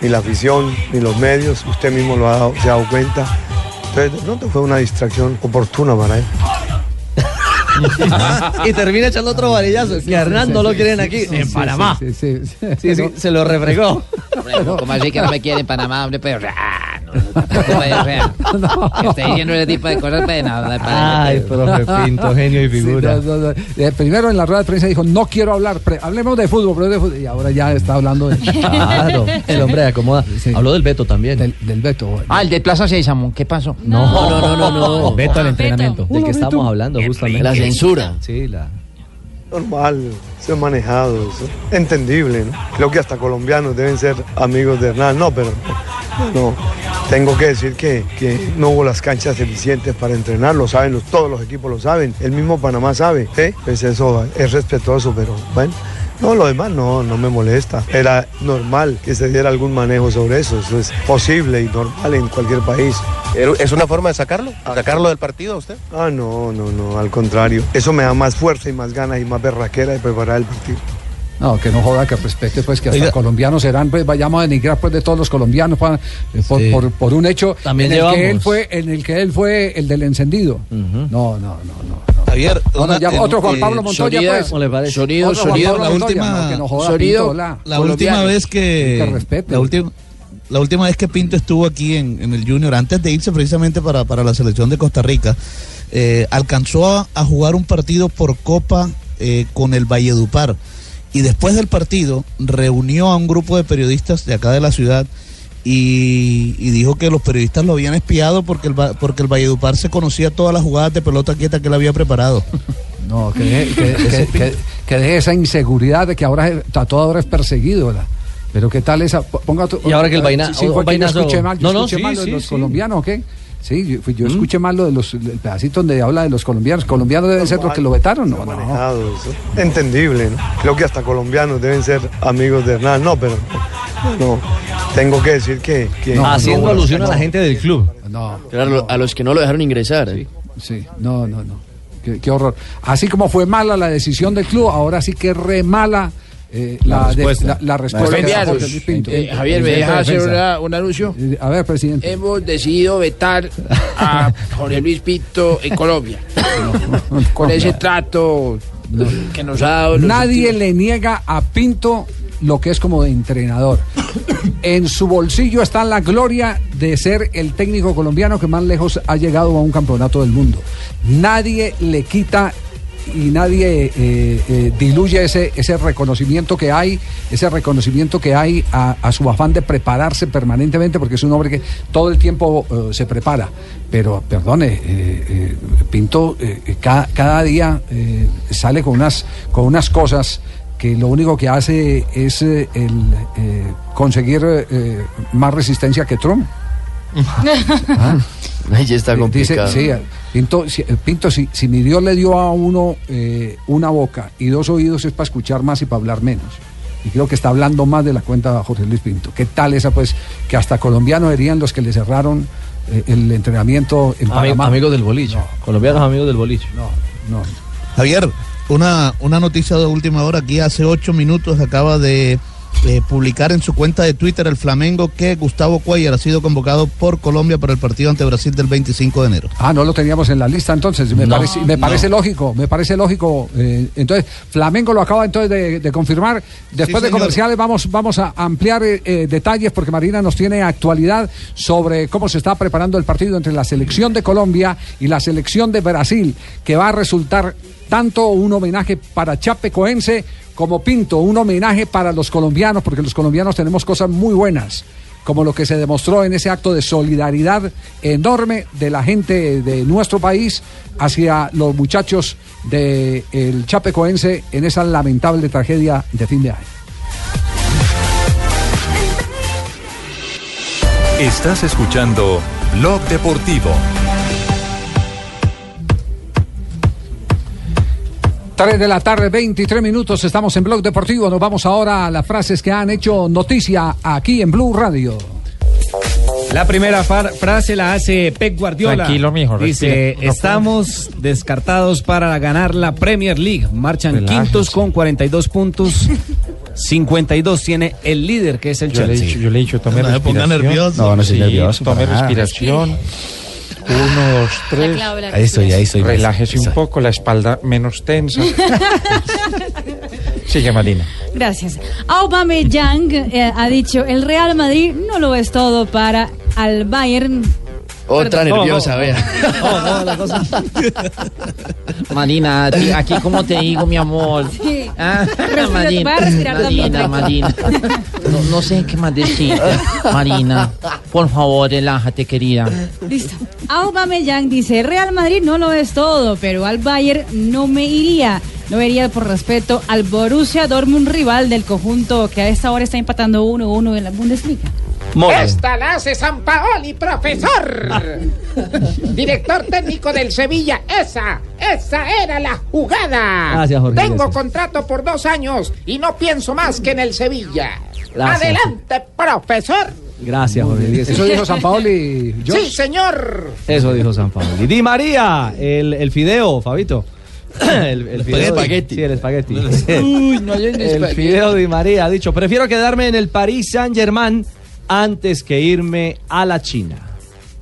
ni la afición, ni los medios, usted mismo lo ha se ha dado cuenta. Entonces de pronto fue una distracción oportuna para él. Y termina echando otro varillazo. Que Hernán no lo quieren aquí, en Panamá. Sí, sí, sí. Sí, sí, se lo refregó. ¿Cómo así que no me quieren en Panamá, hombre? Pero, ah, [LAUGHS] no, esté diciendo ese tipo de cosas, pues, no, no, Ay, profe [LAUGHS] Pinto, genio y Sí, figura. no, no, no. Eh, primero en la rueda de prensa dijo, no quiero hablar, pre- hablemos de fútbol, pero de fútbol. Y ahora ya está hablando de... [LAUGHS] Claro, el hombre de acomoda. Habló del Beto también. Del, del Beto. bueno. Ah, el de Plaza Sésamo, ¿qué pasó? No, no, no, no, no. Beto al entrenamiento. Del que estamos hablando justamente. La censura. Sí, la. Normal, se ha manejado, eso. entendible, ¿no? Creo que hasta colombianos deben ser amigos de Hernán, no, pero no, tengo que decir que, que no hubo las canchas eficientes para entrenar, lo saben, los, todos los equipos lo saben, el mismo Panamá sabe, ¿eh? pues eso es respetuoso, pero bueno. No, lo demás no, no me molesta. Era normal que se diera algún manejo sobre eso. Eso es posible y normal en cualquier país. ¿Es una forma de sacarlo? ¿Sacarlo del partido a usted? Ah, no, no, no, al contrario. Eso me da más fuerza y más ganas y más berraquera de preparar el partido. No, que no joda, que respete, pues que hasta Oiga. colombianos serán, pues vayamos a denigrar pues de todos los colombianos eh, por, Sí. por, por un hecho También en el que él fue, en el que él fue el del encendido. No, no, no, no. Javier, No, no, ya, una- otro Juan eh, Pablo Montoya, Sorida- pues. ¿Cómo le parece? Sonido, Otro Juan sonido. Pablo la Montoya, última, no, que no joda, Sonido. Pinto, hola. la última vez que, Que respete. la última la última vez que Pinto estuvo aquí en, en el Junior, antes de irse precisamente para, para la selección de Costa Rica, eh, alcanzó a, a jugar un partido por Copa eh, con el Valledupar. Y después del partido reunió a un grupo de periodistas de acá de la ciudad y, y dijo que los periodistas lo habían espiado porque el, Va- porque el Valledupar se conocía todas las jugadas de pelota quieta que él había preparado. [LAUGHS] No, que deje, que, que- que- que deje esa inseguridad de que ahora es- a toda hora es perseguido. ¿verdad? Pero qué tal esa. Ponga tu- Y ahora que el vaina- Sí, que yo vainazo- escuché mal, yo No, no, escuché sí, mal sí, los sí. colombianos, ¿o qué? Sí, yo, fui- ¿Mm? yo escuché mal lo de los el pedacito donde habla de los colombianos. ¿Colombianos deben ser los que lo vetaron? No, no. manejado eso. Entendible, ¿no? Creo que hasta colombianos deben ser amigos de Hernán. No, pero no, tengo que decir que... que Haciendo no, alusión a no. la gente del club. No. Claro, a los que no lo dejaron ingresar. Sí, no, no, no. Qué, qué horror. Así como fue mala la decisión del club, ahora sí que re mala eh, la, La de- respuesta. la- la respuesta. de Pinto. Eh, Javier, ¿me deja hacer una- un anuncio? Eh, A ver, presidente. Hemos decidido vetar a Jorge Luis Pinto en Colombia. [LAUGHS] Con ese trato que nos ha dado. Nadie le niega a Pinto lo que es como de entrenador. En su bolsillo está la gloria de ser el técnico colombiano que más lejos ha llegado a un campeonato del mundo. Nadie le quita y nadie eh, eh, diluye ese, ese reconocimiento que hay, ese reconocimiento que hay a, a su afán de prepararse permanentemente, porque es un hombre que todo el tiempo eh, se prepara. Pero, perdone, Pinto cada, cada día sale con unas, con unas cosas que lo único que hace es el, conseguir más resistencia que Trump. [LAUGHS] Ah. Ya está Dice, complicado. sí, Pinto, si, Pinto, si, si mi Dios le dio a uno eh, una boca y dos oídos es para escuchar más y para hablar menos. Y creo que está hablando más de la cuenta Jorge Luis Pinto. ¿Qué tal esa, pues, que hasta colombianos serían los que le cerraron eh, el entrenamiento en Ami- Panamá? amigos del boliche. Colombianos amigos del boliche. No, no. Javier, una, una noticia de última hora. Aquí hace ocho minutos acaba de eh, publicar en su cuenta de Twitter el Flamengo que Gustavo Cuellar ha sido convocado por Colombia para el partido ante Brasil del 25 de enero. Ah, no lo teníamos en la lista entonces. Me No, parece, me no. parece lógico, me parece lógico. eh, entonces, Flamengo lo acaba entonces de, de confirmar. Después de comerciales vamos, vamos a ampliar eh, detalles porque Marina nos tiene actualidad sobre cómo se está preparando el partido entre la selección de Colombia y la selección de Brasil, que va a resultar tanto un homenaje para Chapecoense como Pinto, un homenaje para los colombianos, porque los colombianos tenemos cosas muy buenas como lo que se demostró en ese acto de solidaridad enorme de la gente de nuestro país hacia los muchachos del Chapecoense en esa lamentable tragedia de fin de año. Estás escuchando Blog Deportivo. 3 de la tarde, 23 minutos, estamos en Blog Deportivo. Nos vamos ahora a las frases que han hecho noticia aquí en Blue Radio. La primera far- frase la hace Pep Guardiola. Tranquilo, mijo, Dice. No estamos descartados para ganar la Premier League. Marchan quintos con 42 puntos. 52 tiene el líder, que es el Yo le he Chelsea. dicho, yo le he dicho, tome No me ponga respiración. nervioso. No, no soy Sí, nervioso Tome nada. respiración. Uno, [LAUGHS] dos, tres. clave la Ahí estoy, ahí estoy. Relájese un poco, la espalda menos tensa. [LAUGHS] Sigue, Marina. Gracias. Aubameyang eh, ha dicho, el Real Madrid no lo es todo para al Bayern. Otra Perdón. nerviosa, Oh, oh, vea. [LAUGHS] Marina, aquí como te digo, mi amor. Sí. Ah, Respira- Marina, Marina. Marina. No, no sé qué más decirte. Marina, por favor, relájate, querida. Listo. Aubameyang dice, Real Madrid no lo es todo, pero al Bayern no me iría. No iría por respeto al Borussia Dortmund rival del conjunto que a esta hora está empatando 1-1 en la Bundesliga. Esta la hace San Paoli, profesor. [LAUGHS] Director técnico del Sevilla. Esa, esa era la jugada. Gracias, Jorge Tengo contrato por dos años y no pienso más que en el Sevilla. Gracias. Adelante, profesor. Gracias, Jorge. Eso dijo San Paoli. Sí, señor. Eso dijo San Pablo. Y Di María, el, el fideo, Fabito. [COUGHS] El, el fideo. espagueti. Sí, el espagueti. Uy, no hay el fideo Di María ha dicho, prefiero quedarme en el Paris Saint Germain antes que irme a la China.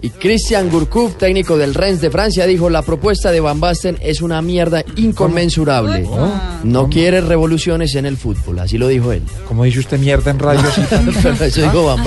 Y Christian Gourcuff, técnico del Rennes de Francia, dijo la propuesta de Van Basten es una mierda inconmensurable. No quiere revoluciones en el fútbol, así lo dijo él. Como dice usted mierda en radio. [LAUGHS] Eso dijo Van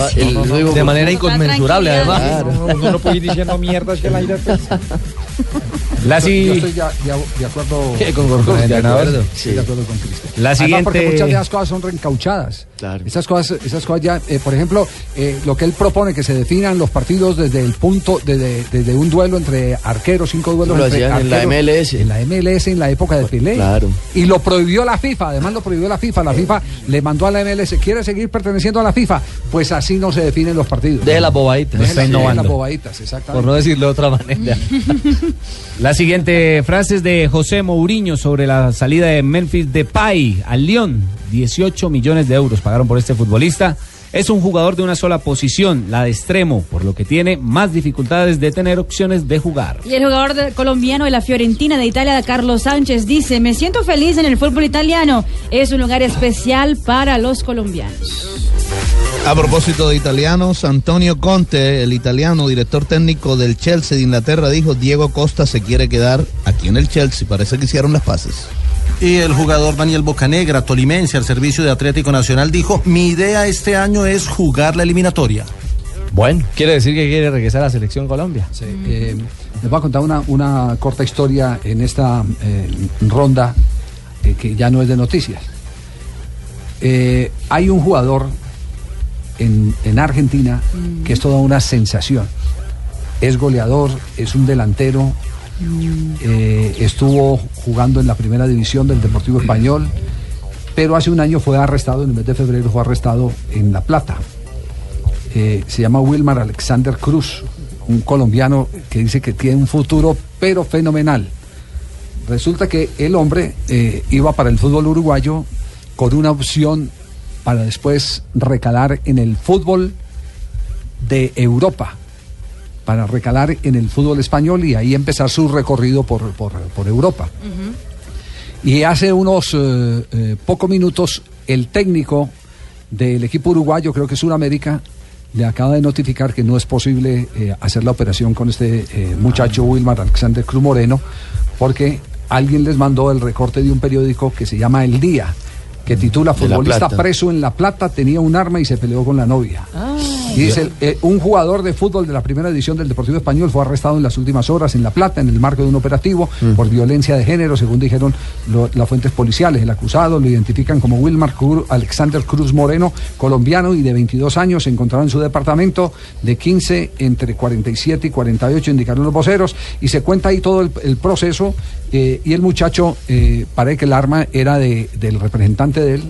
De manera inconmensurable, además. Claro. No, uno no puede ir diciendo mierdas que el aire pues. [LAUGHS] La Yo, estoy ya, ya- de acuerdo ¿Qué, con Gorgos, el de acuerdo? Estoy de acuerdo con Cristian. La Además, siguiente- porque muchas de esas cosas son reencauchadas. Esas cosas, esas cosas ya, eh, por ejemplo, eh, lo que él propone que se definan los partidos desde el punto, desde, desde un duelo entre arqueros, cinco duelos Lo entre hacían en la MLS. En la MLS en la época de Pelé. Claro. Y lo prohibió la FIFA, además lo prohibió la FIFA. La FIFA le mandó a la MLS, ¿quiere seguir perteneciendo a la FIFA? Pues así no se definen los partidos. Deje las bobaditas. Innovando. las bobaditas, exactamente. Por no decirlo de otra manera. [LAUGHS] La siguiente frase de José Mourinho sobre la salida de Memphis Depay al Lyon. 18 millones de euros pagaron por este futbolista. Es un jugador de una sola posición, la de extremo, por lo que tiene más dificultades de tener opciones de jugar. Y el jugador colombiano de la Fiorentina de Italia, Carlos Sánchez, dice, me siento feliz en el fútbol italiano. Es un lugar especial para los colombianos. A propósito de italianos, Antonio Conte, el italiano director técnico del Chelsea de Inglaterra, dijo Diego Costa se quiere quedar aquí en el Chelsea. Parece que hicieron las paces. Y el jugador Daniel Bocanegra, tolimense al servicio de Atlético Nacional, dijo, mi idea este año es jugar la eliminatoria. Bueno, quiere decir que quiere regresar a la selección Colombia. Sí, eh, les voy a contar una, una corta historia en esta eh, ronda eh, que ya no es de noticias. Eh, hay un jugador en, en Argentina que es toda una sensación. Es goleador, es un delantero, eh, estuvo jugando en la primera división del Deportivo Español, pero hace un año fue arrestado, en el mes de febrero fue arrestado en La Plata. Eh, se llama Wilmar Alexander Cruz, un colombiano que dice que tiene un futuro pero fenomenal. Resulta que el hombre eh, iba para el fútbol uruguayo con una opción para después recalar en el fútbol de Europa, para recalar en el fútbol español y ahí empezar su recorrido por, por- por Europa. Y hace unos eh, eh, pocos minutos el técnico del equipo uruguayo, creo que es Sudamérica, le acaba de notificar que no es posible eh, hacer la operación con este eh, muchacho Wilmar Alexander Cruz Moreno, porque alguien les mandó el recorte de un periódico que se llama El Día, que titula Futbolista preso en La Plata, tenía un arma y se peleó con la novia. Y dice, eh, un jugador de fútbol de la primera edición del Deportivo Español fue arrestado en las últimas horas en La Plata en el marco de un operativo por violencia de género, según dijeron lo- las fuentes policiales. El acusado lo identifican como Wilmar Cru- Alexander Cruz Moreno, colombiano y de 22 años, se encontraba en su departamento de 15 entre 47 y 48, indicaron los voceros, y se cuenta ahí todo el, el proceso. eh, y el muchacho, eh, parece que el arma era de- del representante de él.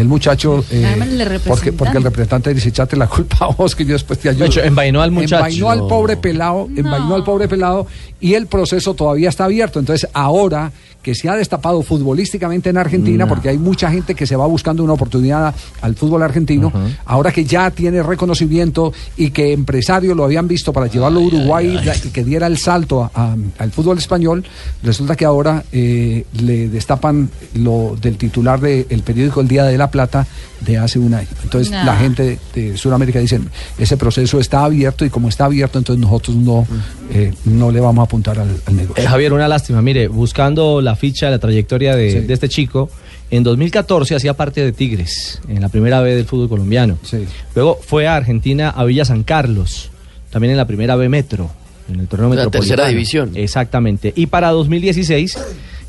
El muchacho, eh, porque, porque el representante dice, echate la culpa a vos que yo después te ayudo. De hecho, envainó al muchacho. Envainó al pobre pelado, envainó al pobre pelado y el proceso todavía está abierto. Entonces, ahora que se ha destapado futbolísticamente en Argentina, No. porque hay mucha gente que se va buscando una oportunidad al fútbol argentino, ahora que ya tiene reconocimiento y que empresarios lo habían visto para llevarlo a Uruguay y que diera el salto a- a- al fútbol español, resulta que ahora eh, le destapan lo del titular del periódico El Día de la Plata de hace un año. Entonces la gente de Sudamérica dice, ese proceso está abierto y como está abierto, entonces nosotros no, eh, no le vamos a apuntar al, al negocio. Eh, Javier, una lástima. Mire, buscando la ficha, la trayectoria de, de este chico, en 2014 hacía parte de Tigres, en la primera B del fútbol colombiano. Luego fue a Argentina, a Villa San Carlos, también en la primera B Metro, en el torneo La metropolitano. tercera división. Exactamente. Y para 2016,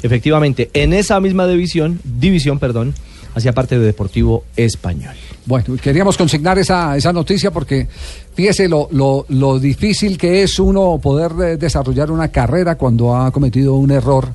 efectivamente, en esa misma división, división, perdón, hacía parte de Deportivo Español. Bueno, queríamos consignar esa, esa noticia porque fíjese lo, lo, lo difícil que es uno poder eh, desarrollar una carrera cuando ha cometido un error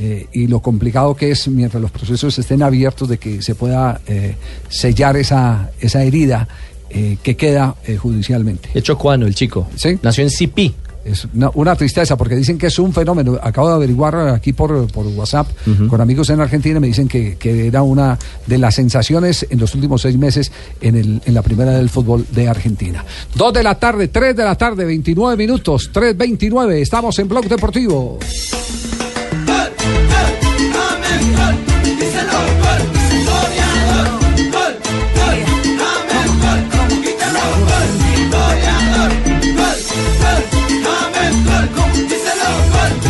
eh, y lo complicado que es mientras los procesos estén abiertos de que se pueda eh, sellar esa, esa herida eh, que queda judicialmente. Hecho cuano, el chico. ¿Sí? Nació en Cipí. Es una, una tristeza porque dicen que es un fenómeno. Acabo de averiguar aquí por, por WhatsApp con amigos en Argentina y me dicen que, que era una de las sensaciones en los últimos seis meses en, el, en la primera del fútbol de Argentina. Dos de la tarde, tres de la tarde, 29 minutos, 3.29. Estamos en Blog Deportivo.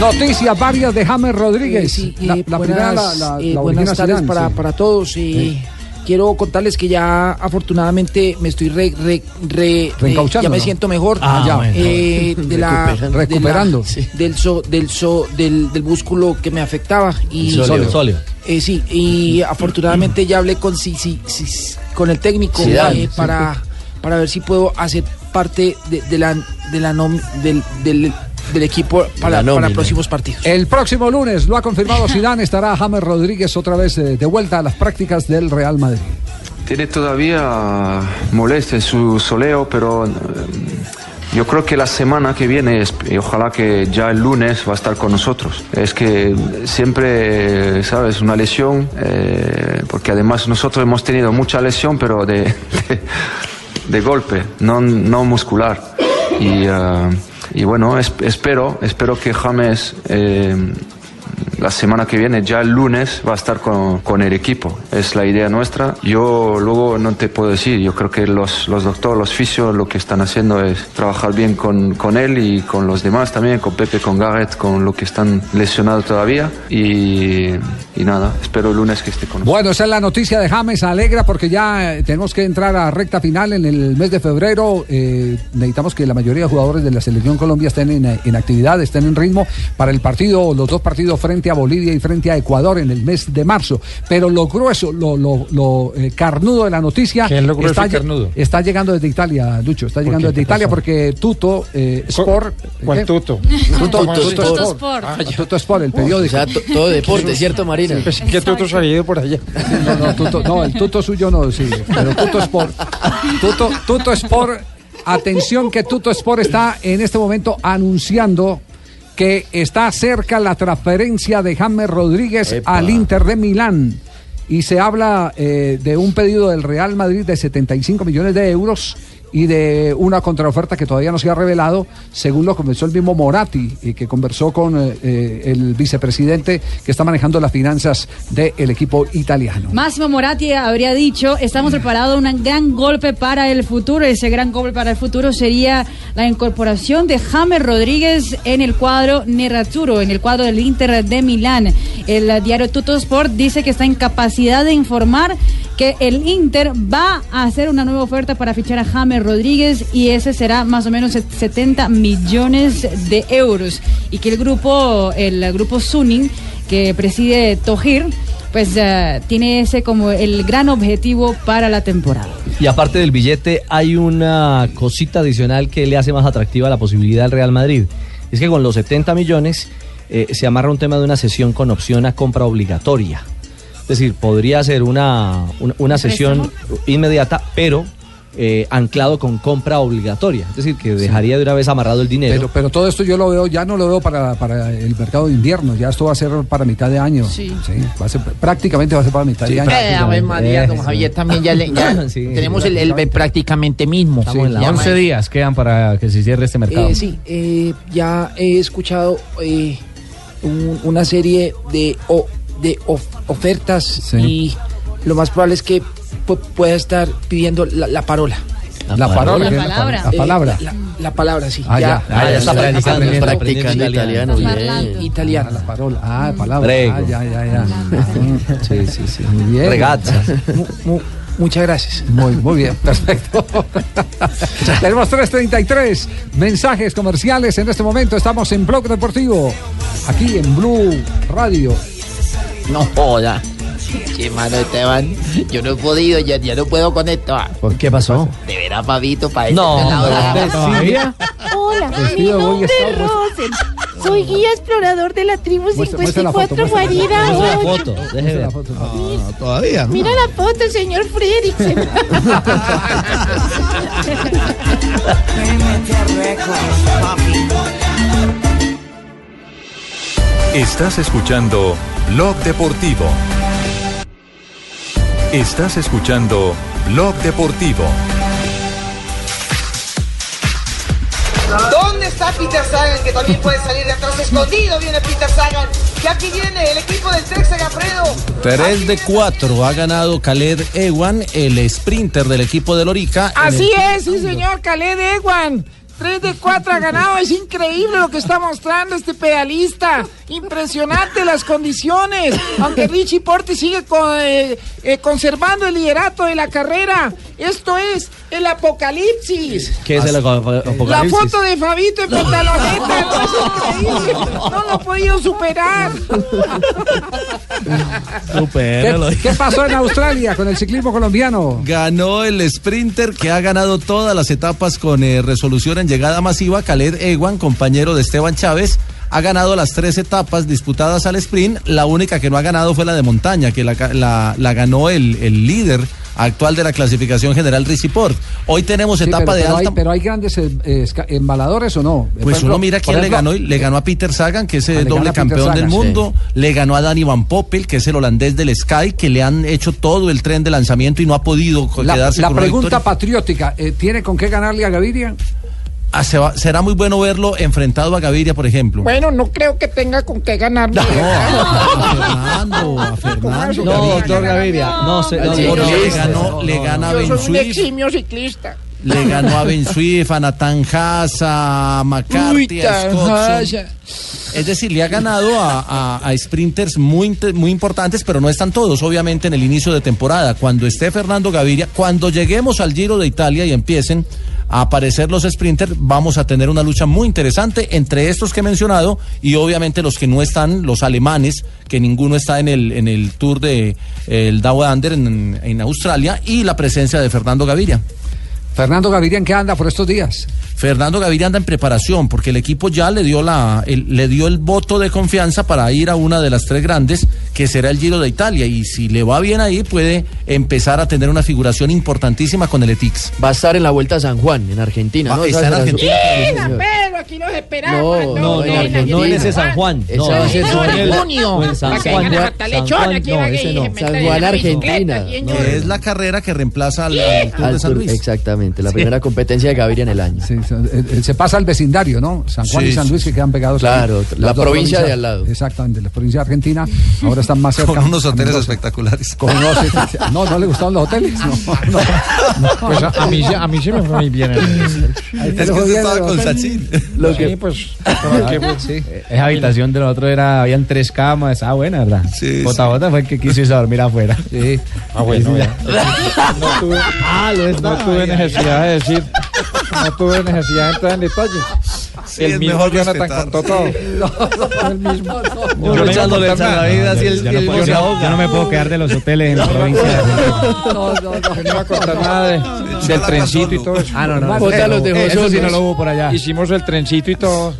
Noticias varias de James Rodríguez. Sí, la, eh, la buenas, primera, la, la- eh, la buenas origina tardes Zidane, para, sí. para todos. eh, Sí. Quiero contarles que ya afortunadamente me estoy re, re, re- Reencauchando, eh, ya me ¿no? siento mejor Ah, ya. bueno. eh, [LAUGHS] de la, Recuperando. de la- Recuperando. del, so- del, so- del del músculo que me afectaba y. Sóleo. Eh, sí y [LAUGHS] afortunadamente ya hablé con sí, sí, sí, con el técnico Zidane, eh, para para ver si puedo hacer parte de, de la de la nom- del, del, del equipo para, para próximos partidos. El próximo lunes, lo ha confirmado Zidane, estará James Rodríguez otra vez eh, de vuelta a las prácticas del Real Madrid. Tiene todavía molestia su soleo, pero eh, yo creo que la semana que viene, y ojalá que ya el lunes va a estar con nosotros. Es que siempre, ¿sabes? Una lesión, eh, porque además nosotros hemos tenido mucha lesión, pero de, [LAUGHS] de, de golpe, no, no muscular. Y, eh, y bueno, es- espero, espero que James... eh, la semana que viene, ya el lunes, va a estar con, con el equipo. Es la idea nuestra. Yo luego no te puedo decir, yo creo que los, los doctores, los fisios, lo que están haciendo es trabajar bien con, con él y con los demás también, con Pepe, con Garrett, con lo que están lesionados todavía. Y, y nada, espero el lunes que esté con nosotros. Bueno, esa es la noticia de James, alegra porque ya eh, tenemos que entrar a recta final en el mes de febrero. Eh, necesitamos que la mayoría de jugadores de la selección Colombia estén en, en actividad, estén en ritmo para el partido, los dos partidos frente a Bolivia y frente a Ecuador en el mes de marzo. Pero lo grueso, lo, lo, lo, eh, carnudo de la noticia ¿Qué es lo grueso está, y carnudo? está llegando desde Italia, Lucho, está llegando qué? desde ¿Qué Italia porque Tuto eh, Sport. ¿Cuál ¿qué? Tuto? [LAUGHS] Tuto, Tuto Tuto Sport. Sport. Ah, Tuto Sport, el periódico. O sea, to- todo [LAUGHS] deporte, ¿cierto, Marina? Pensé que Tuto se había ido por allá. No, no, Tuto, no, el Tuto suyo no, sí, pero Tuto Sport. Tuto, Tuto Sport, atención que Tuto Sport está en este momento anunciando que está cerca la transferencia de James Rodríguez Epa. al Inter de Milán. Y se habla eh, de un pedido del Real Madrid de 75 millones de euros y de una contraoferta que todavía no se ha revelado, según lo comenzó el mismo Moratti, y que conversó con eh, eh, el vicepresidente que está manejando las finanzas del equipo italiano. Máximo Moratti habría dicho, estamos preparados un gran golpe para el futuro. Ese gran golpe para el futuro sería la incorporación de James Rodríguez en el cuadro Nerazzurro, en el cuadro del Inter de Milán. El diario Tutto Sport dice que está en capacidad de informar que el Inter va a hacer una nueva oferta para fichar a James Rodríguez y ese será más o menos 70 millones de euros y que el grupo el grupo Suning que preside Tojir pues eh, tiene ese como el gran objetivo para la temporada. Y aparte del billete, hay una cosita adicional que le hace más atractiva la posibilidad del Real Madrid. Es que con los 70 millones eh, se amarra un tema de una sesión con opción a compra obligatoria. Es decir, podría ser una, una, una sesión inmediata, pero eh, anclado con compra obligatoria. Es decir, que dejaría de una vez amarrado el dinero. Pero, pero todo esto yo lo veo, ya no lo veo para, para el mercado de invierno, ya esto va a ser para mitad de año. Sí. va a ser, prácticamente va a ser para mitad de año. Eh, Ave María, don Javier también ya, le- ya [COUGHS] Sí, tenemos sí, el, el- prácticamente mismo. Sí, llama 11 eso. días quedan para que se cierre este mercado. Eh, sí, eh, ya he escuchado eh, un- una serie de, o- de of- ofertas y lo más probable es que pueda estar pidiendo la, la parola. La parola, La ¿qué es palabra. La palabra. Eh, la, la palabra, sí. Ah, ya. Ah, ya está practicando, practicando italiano. Parlando. Italiana. La parola. Ah, palabra. Prego. Ah, ya, ya, ya. [LAUGHS] Sí, sí, sí. Muy bien. Regazza. Mu- mu- muchas gracias. Muy, muy bien, perfecto. [LAUGHS] Tenemos 3.33 mensajes comerciales en este momento. Estamos en Blog Deportivo, aquí en Blue Radio. No joda. Che, mano, Esteban, yo no he podido, ya, ya no puedo con esto. ah. ¿Por qué pasó? De veras, Pavito, para No, este pelado, hombre, ah. ¿todavía? Hola, mi Vestido Boy nombre es Scout, Rosen. Soy guía explorador de la tribu Muestra- muestra la foto, 54 muestra la foto. Guarida Muestre la 8. foto, deje ver. Ah, todavía. ¿no? Mira la foto, señor Fredricksen. [LAUGHS] Estás escuchando Blog Deportivo. Estás escuchando Blog Deportivo. ¿Dónde está Peter Sagan? Que también puede salir de atrás escondido. Viene Peter Sagan. Y aquí viene el equipo del Texas Gafredo. 3 de 4 ha ganado Khaled Ewan, el sprinter del equipo de Lorica. Así el- es, sí, señor, Caled Ewan. 3 de 4 ha ganado. Es increíble lo que está mostrando este pedalista. Impresionante las condiciones. Aunque Richie Porte sigue con, eh, eh, conservando el liderato de la carrera. Esto es el apocalipsis. ¿Qué es el apo- La apocalipsis? foto de Fabito en pantaloneta. No. No lo he podido superar. ¿Qué, qué pasó en Australia con el ciclismo colombiano? Ganó el sprinter que ha ganado todas las etapas con eh, resolución en llegada masiva. Khaled Ewan, compañero de Esteban Chávez, ha ganado las tres etapas disputadas al sprint. La única que no ha ganado fue la de montaña, que la, la- la ganó el, el líder actual de la clasificación general, Richie Port. Hoy tenemos Sí, etapa pero, de pero alta. hay, pero hay grandes eh, eh, esca- embaladores o no. Pues ejemplo- uno mira quién le ganó. y Le ganó a Peter Sagan, que es Ah, el le doble campeón del mundo. Le ganó a Danny Van Poppel, que es el holandés del Sky, que le han hecho todo el tren de lanzamiento y no ha podido La, quedarse la con pregunta patriótica, eh, ¿tiene con qué ganarle a Gaviria? Ah, se va- será muy bueno verlo enfrentado a Gaviria, por ejemplo. Bueno, no creo que tenga con qué ganar. [LAUGHS] Fernando, a [LAUGHS] Fernando. No, doctor Gaviria. No, se, no, Sí, no, no, no, le no, ganó, no, le no, gana a Yo Ben soy un Swift, eximio ciclista. le [LAUGHS] ganó a Ben Swift, a Nathan Haas, a McCarthy, a Scottson. Es decir, le ha ganado a, a- a sprinters muy, muy importantes, pero no están todos, obviamente, en el inicio de temporada. Cuando esté Fernando Gaviria, cuando lleguemos al Giro de Italia y empiecen a aparecer los sprinters, vamos a tener una lucha muy interesante entre estos que he mencionado y obviamente los que no están, los alemanes, que ninguno está en el, en el Tour de el Dow Under en, en Australia, y la presencia de Fernando Gaviria. Fernando Gaviria, ¿en qué anda por estos días? Fernando Gaviria anda en preparación porque el equipo ya le dio la el- le dio el voto de confianza para ir a una de las tres grandes que será el Giro de Italia y si le va bien ahí puede empezar a tener una figuración importantísima con el Etix. Va a estar en la Vuelta a San Juan, en Argentina, ¿no? Está en Argentina. Aquí los esperamos. No, no, no en ese San Juan. No, ese San es en el- junio. o en San Juan. San Juan, Argentina. es la carrera que reemplaza al, al Tour Al de San Luis. exactamente, la primera competencia de Gaviria en el año. Sí, se, pasa al vecindario, ¿no? San Juan Sí, y San Luis que quedan pegados. Claro, la provincia de al lado. Exactamente, la provincia de Argentina ahora están más cerca. Con unos hoteles espectaculares. No, no le gustaban los hoteles. No, no, no. Pues a, mí, sí- a mí sí me fue muy bien. Es que estaba con. Sachin. Lo Sí, que, pues. [LAUGHS] pero que, pues, Sí. Esa habitación de nosotros era, habían tres camas, ah, buena, ¿verdad? Sí, JJ fue el que quiso irse a dormir afuera. [LAUGHS] Sí. Ah, bueno, ya. No tuve, Ah, lo está. no tuve necesidad de decir. No tuve necesidad de entrar en detalle. Sí, el mismo mejor Jonathan respetar. contó todo. [LAUGHS] El mismo. Yo no echándole iba el y el, yo, no el puedo, yo no- yo no me puedo quedar de los hoteles en la [LAUGHS] provincia. No, no, no. Yo no iba a contar nada de- del trencito y todo eso. Ah, no, no. Los dejó Eso sí no lo hubo por allá. Hicimos el trencito y todo.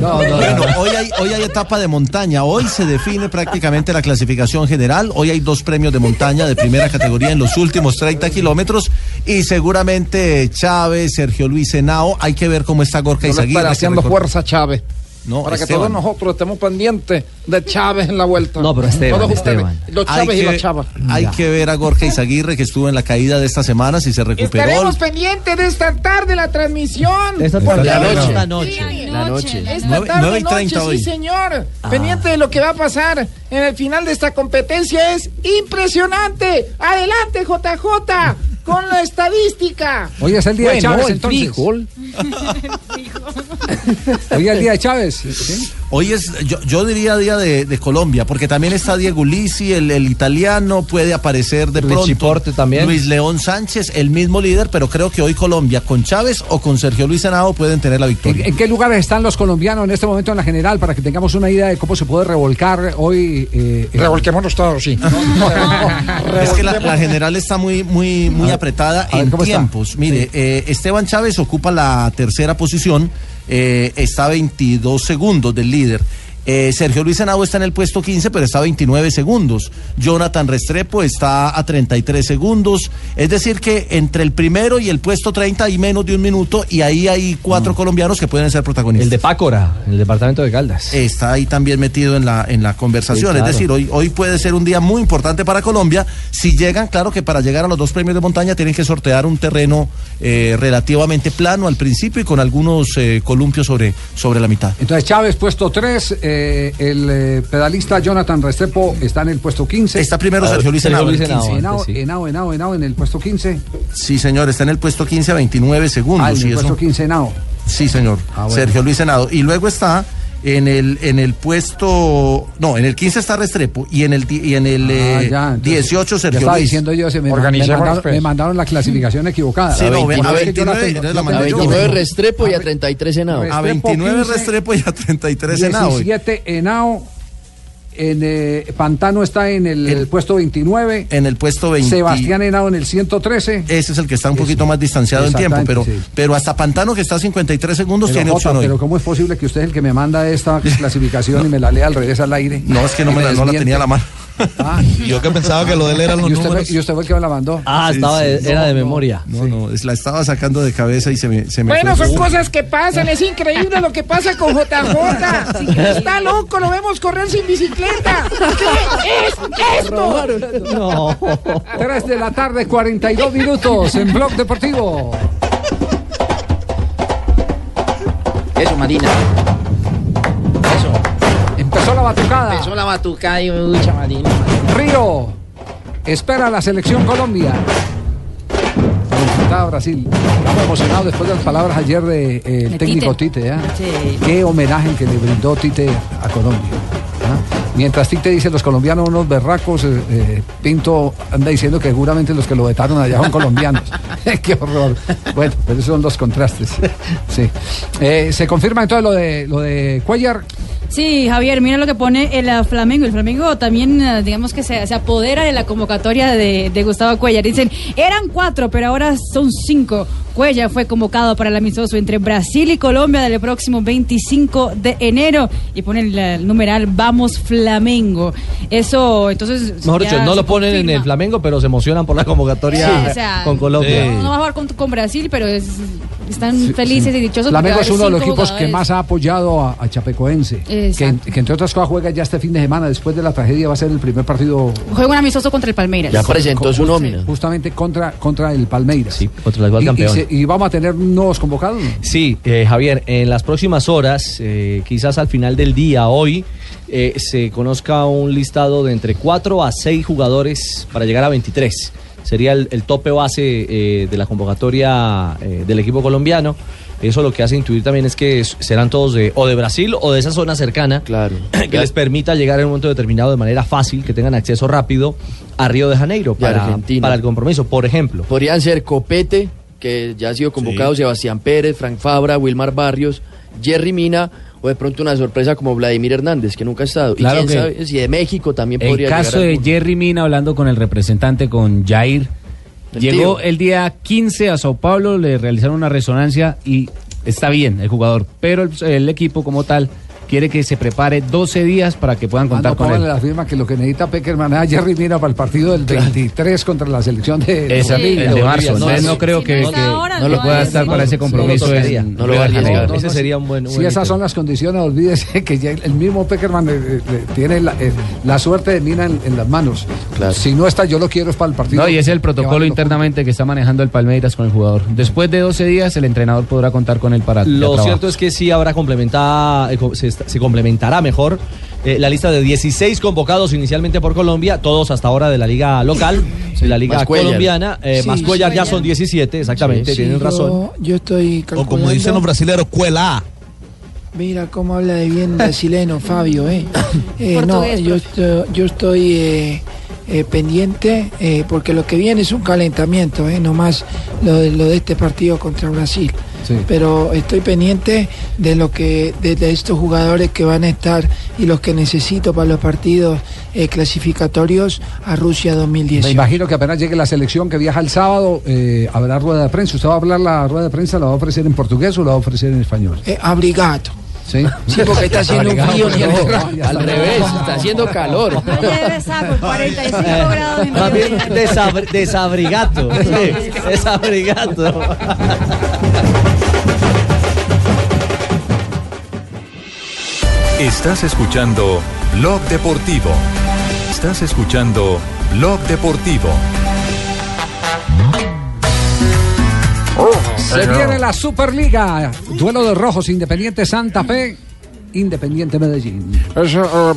No, no, Bueno, no. hoy hay, hoy hay etapa de montaña. Hoy se define prácticamente la clasificación general. Hoy hay dos premios de montaña de primera categoría en los últimos 30 kilómetros. Y seguramente Chávez, Sergio Luis Henao. Hay que ver cómo está Gorka Izaguirre. Que haciendo fuerza Chávez. No, para que Esteban. todos nosotros estemos pendientes de Chávez en la vuelta. No, pero Esteban, Todos ustedes, Esteban. Los Chávez y que, las Chavas. hay que ver a Gorka Izaguirre que estuvo en la caída de esta semana, si se recuperó. Estaremos pendientes de esta tarde la transmisión. Esta Porque tarde, hoy- esta Sí, La noche. Esta Nueve- tarde nueve y noche, treinta hoy. sí señor. Pendiente de lo que va a pasar en el final de esta competencia es impresionante. Adelante JJ con la estadística. Hoy es el día de Chávez, entonces. frijol. [LAUGHS] Hoy es el día de Chávez. ¿sí? Hoy es, yo, yo diría día de, de Colombia, porque también está Diego Lisi, el, el italiano, puede aparecer de Luis pronto. También. Luis León Sánchez, el mismo líder, pero creo que hoy Colombia con Chávez o con Sergio Luis Henao pueden tener la ¿En, victoria. en qué lugares están los colombianos en este momento en la general para que tengamos una idea de cómo se puede revolcar hoy? eh, eh, Revolquémonos todos, sí. [LAUGHS] Es que la, la general está muy, muy, muy apretada en tiempos. Mire, eh, Esteban Chávez ocupa la tercera posición, eh, está a 22 segundos del líder. Eh, Sergio Luis Henao está en el puesto 15, pero está a 29 segundos. Jonathan Restrepo está a 33 segundos. Es decir, que entre el primero y el puesto 30 hay menos de un minuto y ahí hay cuatro colombianos que pueden ser protagonistas. El de Pácora, en el departamento de Caldas. está ahí también metido en la, en la conversación. Sí, claro. Es decir, hoy, hoy puede ser un día muy importante para Colombia. Si llegan, claro que para llegar a los dos premios de montaña tienen que sortear un terreno eh, relativamente plano al principio y con algunos eh, columpios sobre, sobre la mitad. Entonces Chávez puesto 3, el eh, pedalista Jonathan Restrepo está en el puesto 15. Está primero Sergio Luis Henao, Luis el Henao. 15. Henao, sí. Henao, Henao, Henao en el puesto 15. Sí, señor, está en el puesto 15 a 29 segundos. Ah, en y el eso- puesto 15 Henao. Sí, señor. Ah, bueno. Sergio Luis Henao. Y luego está en el en el puesto no en el 15 está Restrepo y en el y en el Ah, eh, ya, entonces, 18 ya Sergio estaba Luis. diciendo yo, se me, me Organicémonos, mandaron, pues. me mandaron la clasificación equivocada. Sí, a Es que yo la 29, tengo- entonces la yo mandé la yo. tengo. 29 Restrepo y a 33 Henao. a 29 Restrepo y a 33 Henao. 17 Henao. En eh, Pantano está en el, puesto 29. En el puesto 20. Sebastián Henao en el 113. Ese es el que está un poquito más distanciado en tiempo, pero, sí. pero hasta Pantano, que está a 53 segundos, Pero, tiene Jota, opción hoy. pero ¿cómo es posible que usted es el que me manda esta [LAUGHS] clasificación y me la lea al revés al aire? No, es que no, me la, no la desmiente? tenía a la mano. Ah, [LAUGHS] Yo que pensaba que lo de él eran los ¿Y fue, números. y usted fue el que me la mandó. Ah, estaba de- era de memoria. No, no, es- la estaba sacando de cabeza y se me, se me Bueno, fue. son cosas que pasan, es increíble lo que pasa con JJ. Está loco, lo vemos correr sin bicicleta. ¿Qué es esto? No. 3 de la tarde, 42 minutos en Blog Deportivo. Eso, Marina. Empezó la batucada. Empezó la batucada y mucha Marina. Río espera la selección Colombia. Para enfrentar a Brasil. Estamos emocionados después de las palabras ayer del De técnico Tite. Tite. Sí. Qué homenaje que le brindó Tite a Colombia. ¿ah? Mientras Tite dice los colombianos unos berracos, eh, eh, Pinto anda diciendo que seguramente los que lo vetaron allá son colombianos. [LAUGHS] [LAUGHS] Qué horror. Bueno, pero esos son los contrastes. Sí. Eh, Se confirma entonces lo de lo de Cuellar. Sí, Javier, mira lo que pone el ah, Flamengo. El Flamengo también, ah, digamos que se, se apodera de la convocatoria de, de Gustavo Cuellar. Dicen, eran cuatro, pero ahora son cinco. Cuellar fue convocado para el amistoso entre Brasil y Colombia del próximo 25 de enero. Y pone el, el numeral Vamos Flamengo. Eso, entonces. Mejor dicho, no lo ponen en el Flamengo, pero se emocionan por la convocatoria Sí, o sea, con Colombia. No, no va a jugar con, con Brasil, pero es- están felices y dichosos. Flamengo es uno de los equipos que más ha apoyado a, a Chapecoense. Que, entre otras cosas juega ya este fin de semana, después de la tragedia, va a ser el primer partido. Juega un amistoso contra el Palmeiras. Con- Justamente contra, contra el Palmeiras. Sí, contra el actual y, campeón. se- y vamos a tener nuevos convocados. Sí, eh, Javier, en las próximas horas, eh, quizás al final del día, hoy, eh, se conozca un listado de entre 4 a 6 jugadores para llegar a 23. Sería el, el tope base eh, de la convocatoria eh, del equipo colombiano. Eso lo que hace intuir también es que serán todos de, o de Brasil o de esa zona cercana. Claro. [CLEARS THROAT] Que les permita llegar en un momento determinado de manera fácil, que tengan acceso rápido a Río de Janeiro para, Argentina. para el compromiso. Por ejemplo. Podrían ser Copete, que ya ha sido convocado, Sebastián Pérez, Frank Fabra, Wilmar Barrios, Jerry Mina, o de pronto una sorpresa como Vladimir Hernández, que nunca ha estado. Claro y quién que- sabe si de México también El podría caso de. Jerry Mina hablando con el representante, con Jair, El llegó tío. el día 15 a Sao Paulo, le realizaron una resonancia y está bien el jugador, pero el, el equipo como tal quiere que se prepare 12 días para que puedan contar con él. la firma que lo que necesita Peckerman es a Jerry Mina para el partido del 23 contra la selección de Esa- Bolivia. el de marzo. Entonces no creo que, no que- ahora, no pueda es- estar para ese compromiso. no lo lo va a. Ese sería un buen- un Si buen esas son las condiciones, olvídese que ya el mismo Peckerman eh, eh, tiene la, eh, la suerte de Mina en, en las manos. Si no está, yo lo quiero es para el partido. No, y es el protocolo lo- internamente que está manejando el Palmeiras con el jugador. Después de 12 días, el entrenador podrá contar con él para Lo cierto es que sí habrá complementada, eh, se, se complementará mejor eh, la lista de 16 convocados inicialmente por Colombia, todos hasta ahora de la liga local, de la liga colombiana. Eh, Sí, más Cuellar ya son 17, exactamente, Sí, tienen yo- razón. Yo estoy O calculando. como dicen los brasileños, cuela. Mira cómo habla de bien brasileño, Fabio, ¿eh? [LAUGHS] Eh, no, yo yo estoy eh, pendiente eh, porque lo que viene es un calentamiento, ¿eh? No más lo de, lo de este partido contra Brasil. Sí. Pero estoy pendiente de lo que de, de estos jugadores que van a estar y los que necesito para los partidos eh, clasificatorios a Rusia Me 2018. imagino que apenas llegue la selección que viaja el sábado, eh, habrá rueda de prensa. ¿Usted va a hablar la rueda de prensa? ¿La va a ofrecer en portugués o la va a ofrecer en español? Abrigato. Sí, Sí, porque está haciendo un frío Al revés, está haciendo calor. No lleve saco, 45 grados en Más bien mediodía. desabri- desabrigato. [LAUGHS] sí, desabrigato. Estás escuchando Blog Deportivo. Estás escuchando Blog Deportivo. Se viene la Superliga. Duelo de rojos Independiente Santa Fe Independiente Medellín. Eso,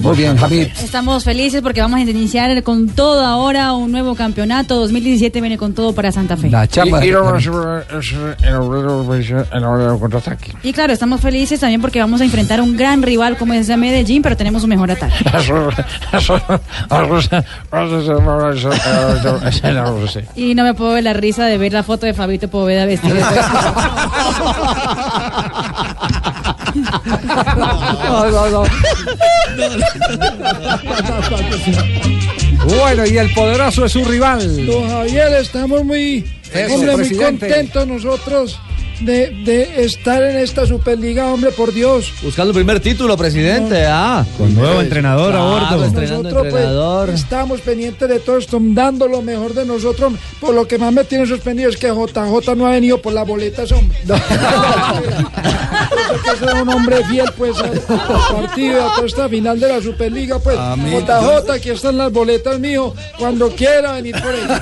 Muy bien, Javid. Estamos felices porque vamos a iniciar con todo ahora un nuevo campeonato. 2017 viene con todo para Santa Fe. La chamba. Y, claro, estamos felices también porque vamos a enfrentar a un gran rival como es Medellín, pero tenemos un mejor ataque. [LAUGHS] Y no me puedo ver la risa de ver la foto de Fabito Poveda vestido de [LAUGHS] No, no, no. Bueno, y el poderoso es su rival. Don Javier, estamos muy, Eso, hombre, muy contentos nosotros de, de estar en esta Superliga, hombre, por Dios. Buscando el primer título, presidente. Ah, Con nuevo entrenador a Claro, bordo. estrenando Nosotros pues, entrenador. estamos pendientes de todo esto, dando lo mejor de nosotros. Por lo que más me tiene suspendido es que JJ no ha venido por las boletas, hombre. [LAUGHS] [LAUGHS] Que soy un hombre fiel, pues, al, al partido, a toda esta final de la Superliga, pues. A JJ, aquí están las boletas, mío, cuando quiera venir por ellas.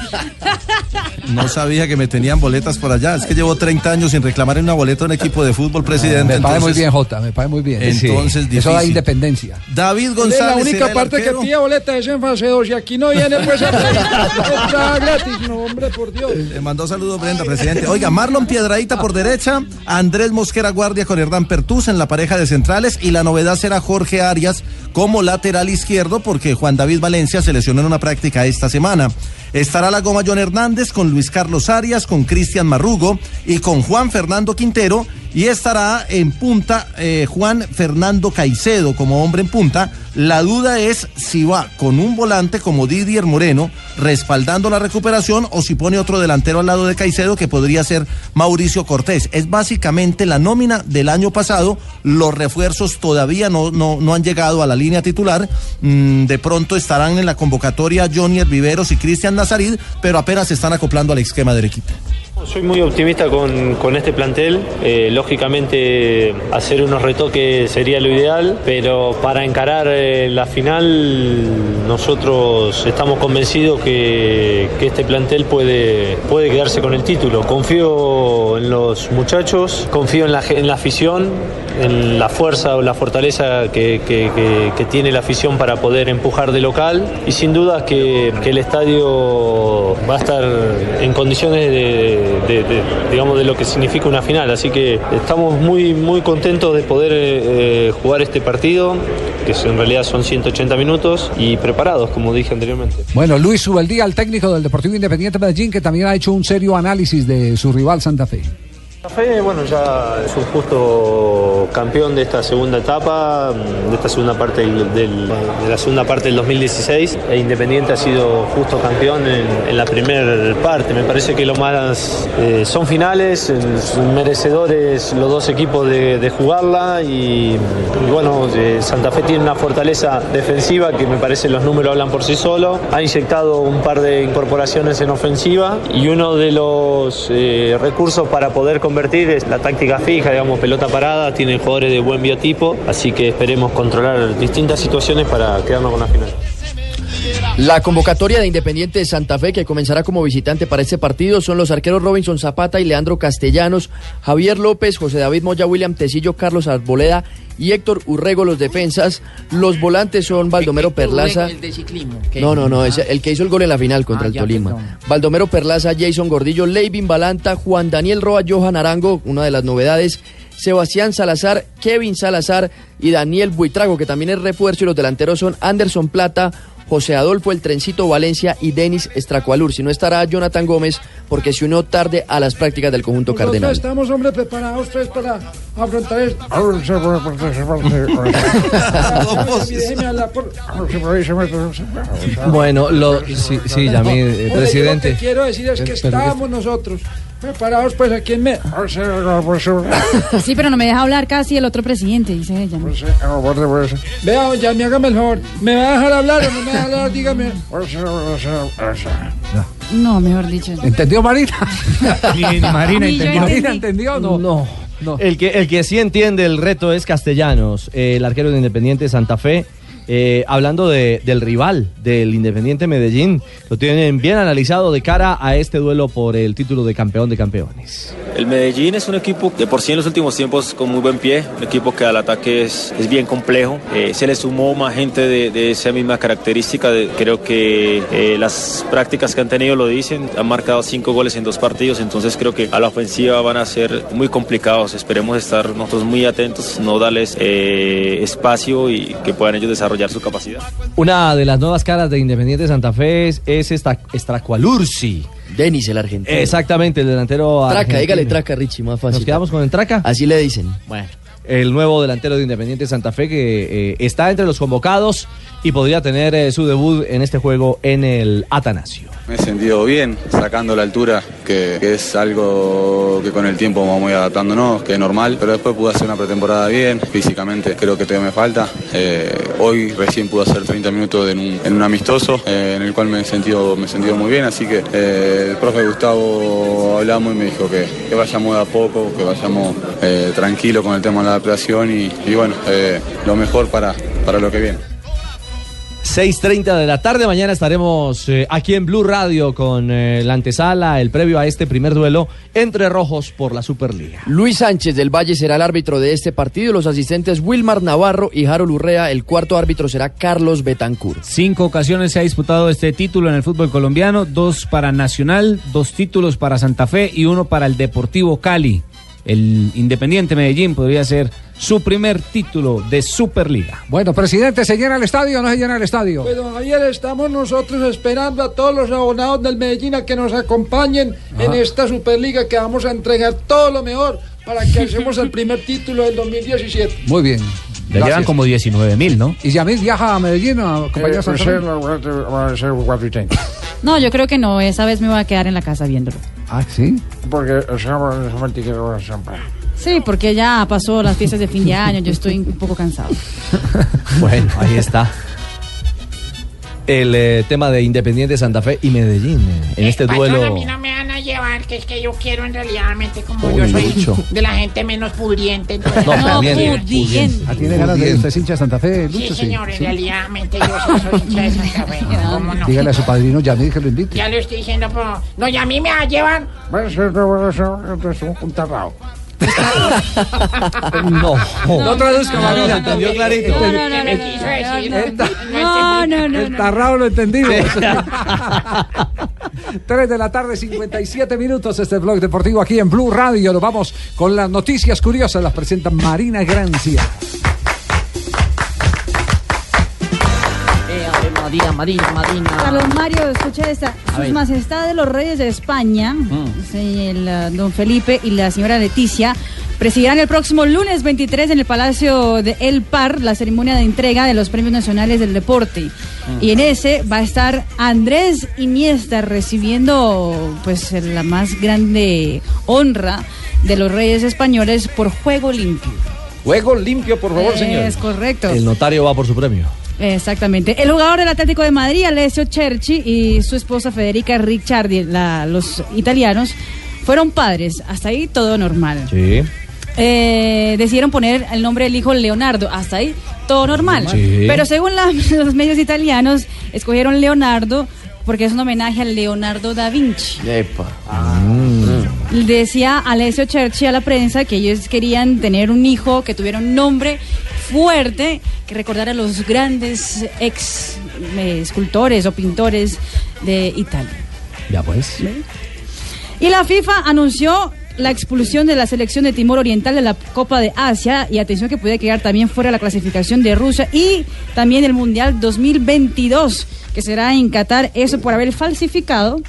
No sabía que me tenían boletas por allá. Es que llevo 30 años sin reclamar una boleta a un equipo de fútbol, presidente. Me parece muy entonces- bien, Jota, me parece muy bien. Entonces, Eso da independencia. David Es González. la única parte que pide boleta es en fase 2 y aquí no viene pues a entrada [LAUGHS] gratis, no hombre, por Dios. Le mandó saludos Brenda, presidente. Oiga, Marlon Piedradita por derecha, Andrés Mosquera Guardia con Hernán Pertús en la pareja de centrales y la novedad será Jorge Arias como lateral izquierdo porque Juan David Valencia se lesionó en una práctica esta semana. Estará la goma John Hernández con Luis Carlos Arias, con Cristian Marrugo y con Juan Fernando Quintero y estará en punta eh, Juan Fernando Caicedo como hombre en punta. La duda es si va con un volante como Didier Moreno respaldando la recuperación o si pone otro delantero al lado de Caicedo que podría ser Mauricio Cortés. Es básicamente la nómina del año pasado. Los refuerzos todavía no, no, no han llegado a la línea titular. Mm, de pronto estarán en la convocatoria Johnny Viveros y Cristian Nazarid, pero apenas se están acoplando al esquema del equipo. Soy muy optimista con, con este plantel. Eh, lógicamente, hacer unos retoques sería lo ideal, pero para encarar eh, la final, nosotros estamos convencidos que, que este plantel puede, puede quedarse con el título. Confío en los muchachos, confío en la, en la afición, en la fuerza o la fortaleza que, que- tiene la afición para poder empujar de local y sin duda que el estadio va a estar en condiciones de, de- de- digamos de lo que significa una final así que estamos muy muy contentos de poder eh, jugar este partido que en realidad son 180 minutos y preparados como dije anteriormente Bueno, Luis Subeldía, el técnico del Deportivo Independiente Medellín, que también ha hecho un serio análisis de su rival Santa Fe. Fe, bueno, ya es un justo campeón de esta segunda etapa, de esta segunda parte del, de la segunda parte del 2016. E Independiente ha sido justo campeón en, la primera parte. Me parece que lo más eh, son finales, merecedores los dos equipos de, jugarla y, y bueno, eh, Santa Fe tiene una fortaleza defensiva que me parece los números hablan por sí solo. Ha inyectado un par de incorporaciones en ofensiva y uno de los eh, recursos para poder convertir es la táctica fija, digamos, pelota parada, tiene jugadores de buen biotipo, así que esperemos controlar distintas situaciones para quedarnos con la final. La convocatoria de Independiente de Santa Fe, que comenzará como visitante para este partido, son los arqueros Robinson Zapata y Leandro Castellanos, Javier López, José David Moya, William Tecillo, Carlos Arboleda y Héctor Urrego, los defensas. Los volantes son Baldomero Perlaza. El de ciclismo. ¿qué? No, no, no, es el que hizo el gol en la final contra Ah, el Tolima. perdón. Baldomero Perlaza, Jason Gordillo, Leivin Balanta, Juan Daniel Roa, Johan Arango, una de las novedades. Sebastián Salazar, Kevin Salazar y Daniel Buitrago, que también es refuerzo, y los delanteros son Anderson Plata, José Adolfo El Trencito Valencia y Denis Estracualur. Si no estará Jonathan Gómez, porque se unió tarde a las prácticas del conjunto Nosotros cardenal. estamos, hombre, preparados pues, para afrontar esto. Bueno, lo, sí, sí, eh, Hombre, yo presidente. Lo que quiero decir es que estamos nosotros preparados, pues, aquí en me... Sí, pero no me deja hablar casi el otro presidente, dice ella. Vea, ya me hágame el favor. ¿Me va a dejar hablar o no me va a hablar? Dígame. No, mejor dicho. ¿Entendió Marina? Ni- ni Marina Ni yo entendió. ¿Marina entendió o no? No. El, que, el que sí entiende el reto es Castellanos, eh, el arquero de Independiente de Santa Fe. Eh, hablando de- del rival, del Independiente Medellín. Lo tienen bien analizado de cara a este duelo por el título de campeón de campeones. El Medellín es un equipo de por sí en los últimos tiempos con muy buen pie, un equipo que al ataque es, es bien complejo. Eh, se le sumó más gente de, de esa misma característica. de- creo que eh, las prácticas que han tenido lo dicen. Han marcado cinco goles en dos partidos, entonces creo que a la ofensiva van a ser muy complicados. Esperemos estar nosotros muy atentos, no darles espacio y que puedan ellos desarrollar su capacidad. Una de las nuevas caras de Independiente Santa Fe es, es esta Estracualursi. Denis, el argentino. Exactamente, el delantero Traca, argentino. dígale traca, Richie, más fácil. ¿Nos quedamos con el Traca? Así le dicen. Bueno. El nuevo delantero de Independiente Santa Fe que eh, está entre los convocados y podría tener eh, su debut en este juego en el Atanasio. Me he sentido bien, sacando la altura, que, es algo que con el tiempo vamos adaptándonos, que es normal, pero después pude hacer una pretemporada bien, físicamente creo que todavía me falta. Eh, hoy recién pude hacer 30 minutos en un, amistoso, eh, en el cual me he sentido, me he sentido muy bien, así que el profe Gustavo hablamos y me dijo que, vayamos de a poco, que vayamos tranquilo con el tema de la adaptación y, y bueno, lo mejor para, para lo que viene. 6.30 de la tarde, mañana estaremos eh, aquí en Blue Radio con eh, la antesala, el previo a este primer duelo entre rojos por la Superliga. Luis Sánchez del Valle será el árbitro de este partido. Los asistentes Wilmar Navarro y Harold Urrea. El cuarto árbitro será Carlos Betancourt. Cinco ocasiones se ha disputado este título en el fútbol colombiano, dos para Nacional, dos títulos para Santa Fe y uno para el Deportivo Cali. El Independiente Medellín podría ser su primer título de Superliga. Bueno, presidente, ¿se llena el estadio o no se llena el estadio? Pues don Javier, estamos nosotros esperando a todos los abonados del Medellín a que nos acompañen en esta Superliga que vamos a entregar todo lo mejor para que hacemos el primer título del 2017. Muy bien. Ya llevan como 19 mil, ¿no? ¿Y Yamil viaja a Medellín a acompañar a Eh, Santa pues, Fe? No, yo creo que no. Esa vez me voy a quedar en la casa viéndolo. Ah, sí. Porque Sí, porque ya pasó las fiestas de fin de año. Yo estoy un poco cansado. [LAUGHS] Bueno, ahí está. El eh, tema de Independiente Santa Fe y Medellín eh, en este Patrón, a duelo. mí no me van a llevar, que es que yo quiero en realidad, como Uy, yo soy Lucho. de la gente menos pudriente. [LAUGHS] entonces- No, No, pudiente, pudiente. Ah, tiene ganas de. ¿Usted es hincha de Santa Fe, Sí, Lucho? señor, en Sí. realidad yo sí soy hincha de Santa Fe. [LAUGHS] ¿Cómo no? Dígale a su padrino Yamil que lo invite. Ya le estoy diciendo, pero... No, y a mí me va a llevar... un tarrao. No. No traduzca, No, Marina. entendió clarito. No, ¿Qué me quiso decir? No, no, no. El tarrao lo entendimos. 3 de la tarde, 57 minutos. Este blog deportivo aquí en Blue Radio. Nos vamos con las noticias curiosas. Las presenta Marina Grancia. Marina, Marina, Marina. Carlos Mario, escucha esta. A Sus majestades los reyes de España, el, uh, don Felipe y la señora Leticia, presidirán el próximo lunes 23 en el Palacio de El Par la ceremonia de entrega de los premios nacionales del deporte. Y en ese va a estar Andrés Iniesta recibiendo pues la más grande honra de los reyes españoles por juego limpio. Juego limpio, por favor, señor. Es correcto. El notario va por su premio. Exactamente. El jugador del Atlético de Madrid, Alessio Cerci, y su esposa Federica Ricciardi, la- los italianos, fueron padres. Hasta ahí todo normal. Sí. Eh, decidieron poner el nombre del hijo Leonardo. Hasta ahí todo normal. Sí. Pero según la- [LAUGHS] los medios italianos, escogieron Leonardo porque es un homenaje a Leonardo da Vinci. Decía Alessio Cerci a la prensa que ellos querían tener un hijo que tuviera un nombre fuerte, que recordara a los grandes ex eh, escultores o pintores de Italia. Ya pues. Y la FIFA anunció la expulsión de la selección de Timor Oriental de la Copa de Asia y atención que puede quedar también fuera la clasificación de Rusia y también el Mundial 2022 que será en Qatar, eso por haber falsificado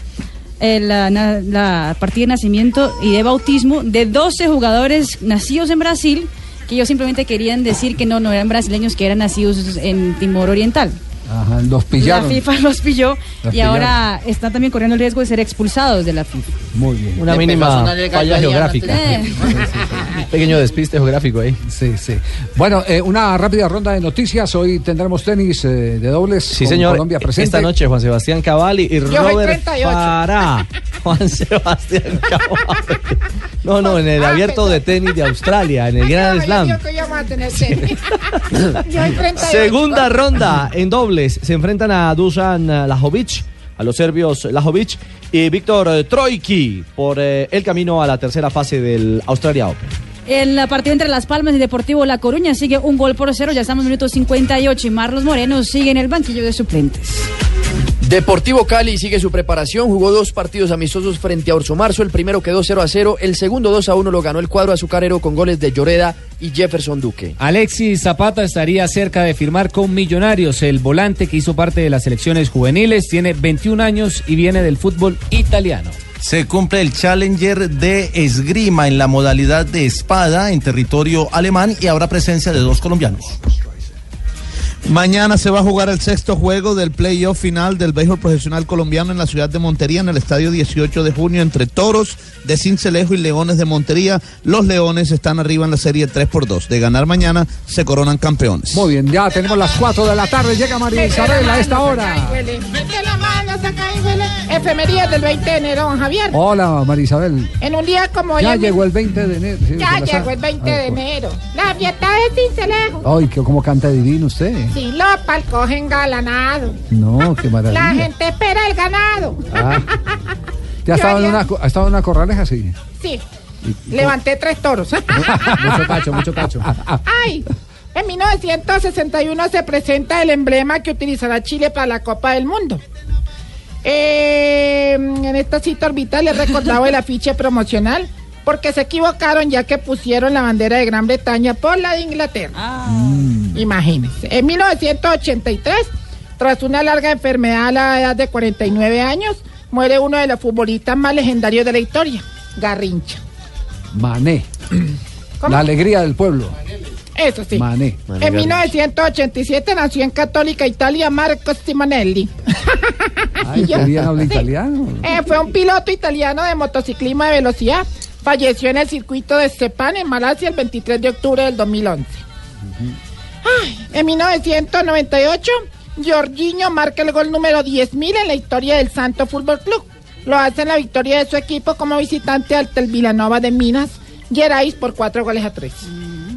eh, la, na- la partida de nacimiento y de bautismo de 12 jugadores nacidos en Brasil que ellos simplemente querían decir que no, no eran brasileños, que eran nacidos en Timor Oriental. Ajá, los pillaron. La FIFA los pilló Los y ahora están también corriendo el riesgo de ser expulsados de la FIFA. Muy bien. Una Le mínima falla geográfica. Un pequeño despiste geográfico ahí. Sí, sí. Bueno, eh, una rápida ronda de noticias. Hoy tendremos tenis eh, de dobles. Sí, con señor. Colombia presente. Esta noche Juan Sebastián Cavalli y Yo Robert 38. Farah. [LAUGHS] Juan Sebastián Cavalli. No, no, en el abierto de tenis de Australia, en el Grand Slam. Yo que íbamos a tener tenis. [LAUGHS] Yo soy 38. Segunda ronda en dobles. Se enfrentan a Dusan Lajovic, a los serbios Lajovic y Víctor Troiki por eh, el camino a la tercera fase del Australia Open. El partido entre Las Palmas y Deportivo La Coruña sigue un gol por cero. Ya estamos en minuto 58 y Marlos Moreno sigue en el banquillo de suplentes. Deportivo Cali sigue su preparación, jugó dos partidos amistosos frente a Orso Marzo, el primero quedó 0 a 0, el segundo 2 a 1 lo ganó el cuadro azucarero con goles de Lloreda y Jefferson Duque. Alexis Zapata estaría cerca de firmar con Millonarios. El volante que hizo parte de las selecciones juveniles tiene 21 años y viene del fútbol italiano. Se cumple el Challenger de esgrima en la modalidad de espada en territorio alemán y habrá presencia de dos colombianos. Mañana se va a jugar el sexto juego del playoff final del béisbol profesional colombiano en la ciudad de Montería, en el estadio 18 de junio, entre Toros de Cincelejo y Leones de Montería. Los Leones están arriba en la serie 3 por 2. De ganar mañana, se coronan campeones. Muy bien, ya tenemos las 4 de la tarde. Llega María Isabel a esta hora. Mete la mano, saca ahí, huele. Efemerías del 20 de enero, don Javier. Hola, María Isabel. En un día como hoy. Ya llegó el 20 de enero. sí, Ya llegó el 20 Ah, de enero. La fiesta de Cincelejo. Ay, que cómo canta divino usted. Sí, lo palcogen galanado. No, qué [LAUGHS] La maravilla. gente espera el ganado. Ah. ¿Te ha estado, en una, co- ha estado en una corraleja así? Sí. Levanté tres toros. [LAUGHS] Mucho cacho, mucho cacho. [LAUGHS] Ay, en 1961 se presenta el emblema que utilizará Chile para la Copa del Mundo. Eh, en esta cita orbital les recordaba el afiche promocional porque se equivocaron ya que pusieron la bandera de Gran Bretaña por la de Inglaterra. Imagínense. En 1983, tras una larga enfermedad a la edad de 49 años, muere uno de los futbolistas más legendarios de la historia, Garrincha. Mané. [CLEARS THROAT] ¿Cómo? La alegría del pueblo. Eso sí. Mané. En 1987 nació en Católica Italia Marco Simonelli. Ay, Yo- bien habla Sí. italiano. Eh, fue un piloto italiano de motociclismo de velocidad. Falleció en el circuito de Sepán en Malasia el 23 de octubre del 2011. Ay, en 1998, Jorginho marca el gol número 10.000 en la historia del Santo Fútbol Club. Lo hace en la victoria de su equipo como visitante ante el Vilanova de Minas Gerais por cuatro goles a tres.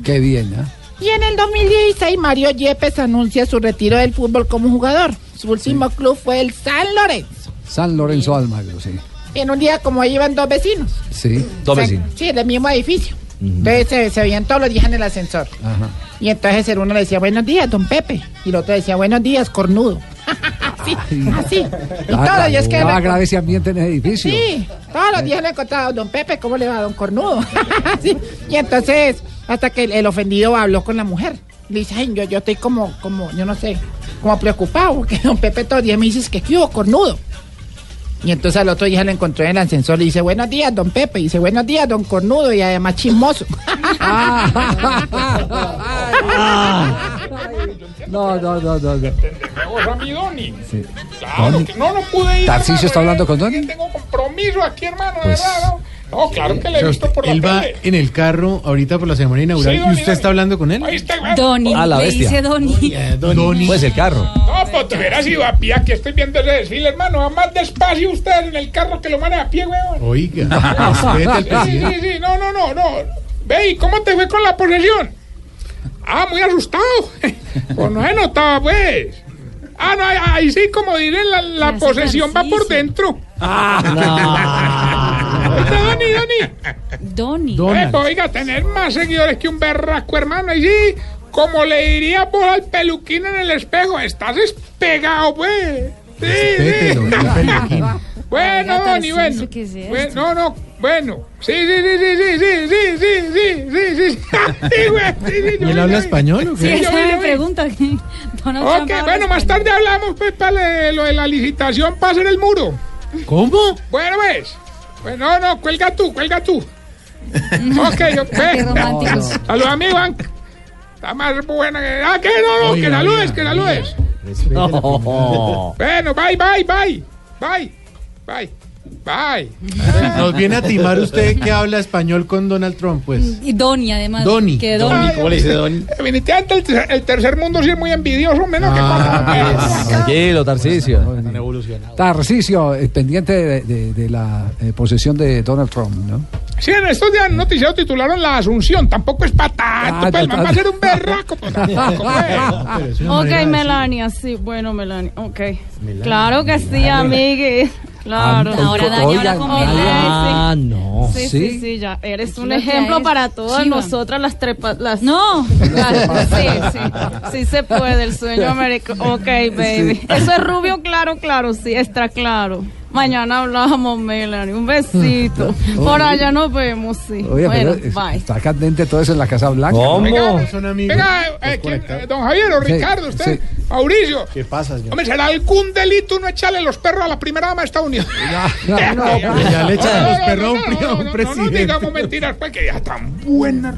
Qué bien, ¿ah? Y en el 2016, Mario Yepes anuncia su retiro del fútbol como jugador. Su último club fue el San Lorenzo. San Lorenzo Almagro, sí. En un día como hoy iban dos vecinos. Sí. Se- Sí, del mismo edificio. Entonces se, se veían todos los días en el ascensor. Ajá. Y entonces el uno le decía buenos días, don Pepe. Y el otro decía buenos días, cornudo. [LAUGHS] así, así. Y todos los días que... Ah, grave ese ambiente en el edificio. Sí, todos los días le encontraba, don Pepe, ¿cómo le va, don Cornudo? [LAUGHS] Sí, Y entonces, hasta que el, el ofendido habló con la mujer. Le dice, ay, yo, yo estoy como, como, yo no sé, como preocupado, porque don Pepe todos los días me dice que ¿qué hubo, Cornudo? Y entonces al otro día le encontró en el ascensor y dice, buenos días, don Pepe. Y dice, buenos días, don Cornudo, y además chismoso. [LAUGHS] No, no, no, no. no. Vamos a mi Doni. Sí. Claro, Doni. que no, no pude ir. ¿Tarcisio hermano, está hablando con Doni? Tengo compromiso aquí, hermano, de Pues, verdad. No, No, claro que le he visto por la él va en el carro ahorita por la ceremonia inaugural Sí, y usted está hablando con él. Ahí está, güey. Doni, Ah, la le bestia. dice Doni. Doni. Pues el carro. No, pues te hubieras ido a pie. Aquí estoy viendo ese desfile, hermano. Va más despacio usted en el carro que lo maneja a pie, weón. Oiga, [LAUGHS] respete [LAUGHS] al Sí, presidente. sí, sí. No, no, no, no. Ve, ¿y cómo te fue con la posesión? Ah, muy asustado. [LAUGHS] Pues no he notado, pues. Ah, no, ahí, ahí sí, como diré, la, la hace posesión va por Tarcisio. dentro. ¿Oíste, Doni, Doni? Doni. Eh, pues, oiga, tener más seguidores que un berraco, hermano. Y sí, como le diría vos al peluquín en el espejo, estás despegado, pues. Sí, Respételo, sí. [LAUGHS] Bueno, Tarcisio, bueno. No, no, bueno. Sí, sí, sí, sí, sí, sí, sí, sí, sí, sí, sí. [LAUGHS] Sí, sí, sí, ¿Y él habla español o Sí, qué? vi, me pregunta. [LAUGHS] Donald Ok, bueno, más tarde hablamos, pues, para lo de la licitación para hacer el muro. ¿Cómo? Bueno, ves. Bueno, no, cuelga tú, cuelga tú. [LAUGHS] ok, ve. románticos. Saludos a mi Iván. Está más buena que. Ah, que no, no, Oiga, que saludes, oiga, que oiga. saludes. Respete la [LAUGHS] No. Bueno, bye, bye, bye. Bye. Bye. Bye. [LAUGHS] Nos viene a timar usted que habla español con Donald Trump, pues. Y Doni, además. Doni. Que Doni. Definitivamente el, ter- el tercer mundo sí es muy envidioso, menos que pasa. Tranquilo, Tarcicio. Tarcisio, eh, pendiente de, de- de la eh, posesión de Donald Trump, ¿no? Sí, en estos días noticiario titularon La Asunción. Tampoco es para tanto, Ah, pues el ya, man va ya. a ser un berraco. pues, tampoco, [LAUGHS] pues. Ok, Melania, sí, bueno, Melania, ok. Claro que sí, amigues. Claro. Ah, Ahora daña la comida. Ah, no. Sí, ¿Sí? sí, sí, ya. Eres un ejemplo para todas chiva. nosotras las trepas. Las... No. Las- [LAUGHS] sí, [LAUGHS] sí. Sí se puede, el sueño americano. Ok, baby. Eso es rubio, claro, claro, sí, está claro. Mañana hablamos, Melanie. Un besito. [LAUGHS] Por allá nos vemos, sí. Oye, bueno, pero es- bye. está candente todo eso en la Casa Blanca. ¿Cómo? Venga, Son amigos. venga, eh, ¿quién? Eh, don Javier o Sí, Ricardo, usted, sí. Mauricio. ¿Qué pasa, señor? Hombre, ¿será algún delito no echarle los perros a la primera dama de Estados Unidos? [LAUGHS] No, no, pero ya le echan los perros a un no, pri- a un no, no. No, digamos mentiras, pues que ya tan buena.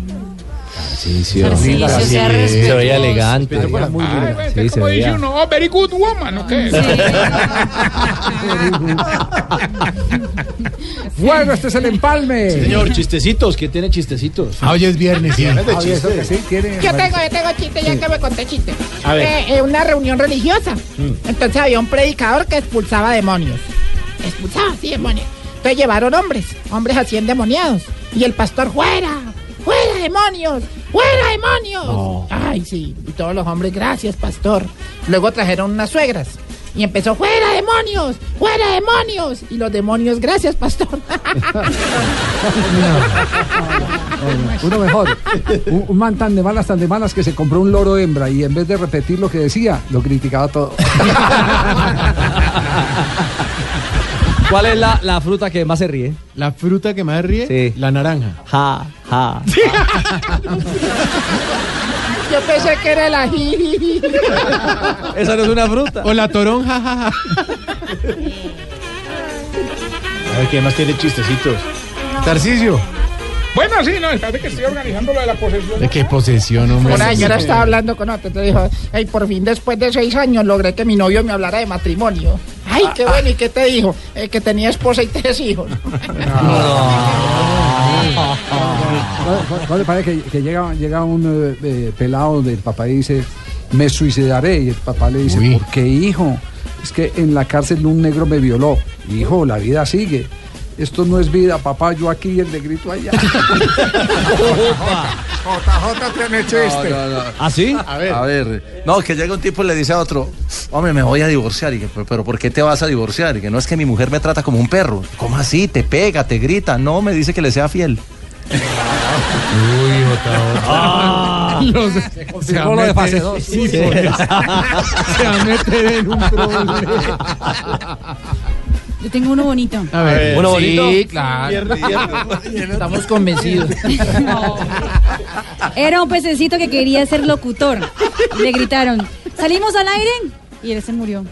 Tarcicio. Tarcisio, sea Se respetuoso. veía elegante. Muy Ay, bien. pues, Sí, se como dice veía. uno, oh, very good woman, ¿o qué? [LAUGHS] Bueno, este es el empalme. Señor, chistecitos, ¿quién tiene chistecitos? Ah, hoy es viernes, sí. Javier, eso que sí, tiene- Yo tengo, yo tengo chiste, ya que me conté chiste. A ver. Eh, eh, una reunión religiosa. Entonces había un predicador que expulsaba demonios. Expulsaba, sí, demonios. Entonces llevaron hombres, hombres así endemoniados. Y el pastor, fuera, fuera demonios, fuera demonios. Ay, sí. Y todos los hombres, gracias, pastor. Luego trajeron unas suegras. Y empezó, fuera demonios, fuera demonios. Y los demonios, gracias, pastor. [LAUGHS] Uno mejor. Un, un man tan de malas, tan de malas que se compró un loro hembra y en vez de repetir lo que decía, lo criticaba todo. [LAUGHS] ¿Cuál es la, la fruta que más se ríe? La fruta que más ríe, Sí. la naranja. Ja, ja. [LAUGHS] Yo pensé que era el ají. Esa no es una fruta. O la toronja, ja, ja. A ver, ¿quién más tiene chistecitos? Tarcicio. Bueno, sí, no, espérate que estoy organizando lo de la posesión. ¿De qué posesión, hombre? Una señora estaba hablando con otro, entonces dijo, ay, por fin después de seis años logré que mi novio me hablara de matrimonio. Ay, qué bueno, ¿y qué te dijo? Eh, que tenía esposa y tres hijos. [LAUGHS] ¿Cuál- ¿Cuál le parece que, que llega, llega un eh, eh, pelado donde el papá dice, me suicidaré? Y el papá le dice, Uy. ¿por qué, hijo? Es que en la cárcel un negro me violó. Hijo, la vida sigue. Esto no es vida, papá, yo aquí y el negrito allá. JJ tiene chiste. ¿Ah, sí? A ver. A ver, no, que llega un tipo y le dice a otro, hombre, me voy a divorciar. Y que, pero, pero ¿por qué te vas a divorciar? Y que no es que mi mujer me trata como un perro. ¿Cómo así? Te pega, te grita. No, me dice que le sea fiel. Uy, Ah. [LAUGHS] Los- confirmó lo de fase. Sí, Sí. Se va a meter en un problema. [LAUGHS] Yo tengo uno bonito. A ver. ¿Uno bonito? Sí, claro. [LAUGHS] Estamos convencidos. Era un pececito que quería ser locutor. Le gritaron, ¿salimos al aire? Y él se murió.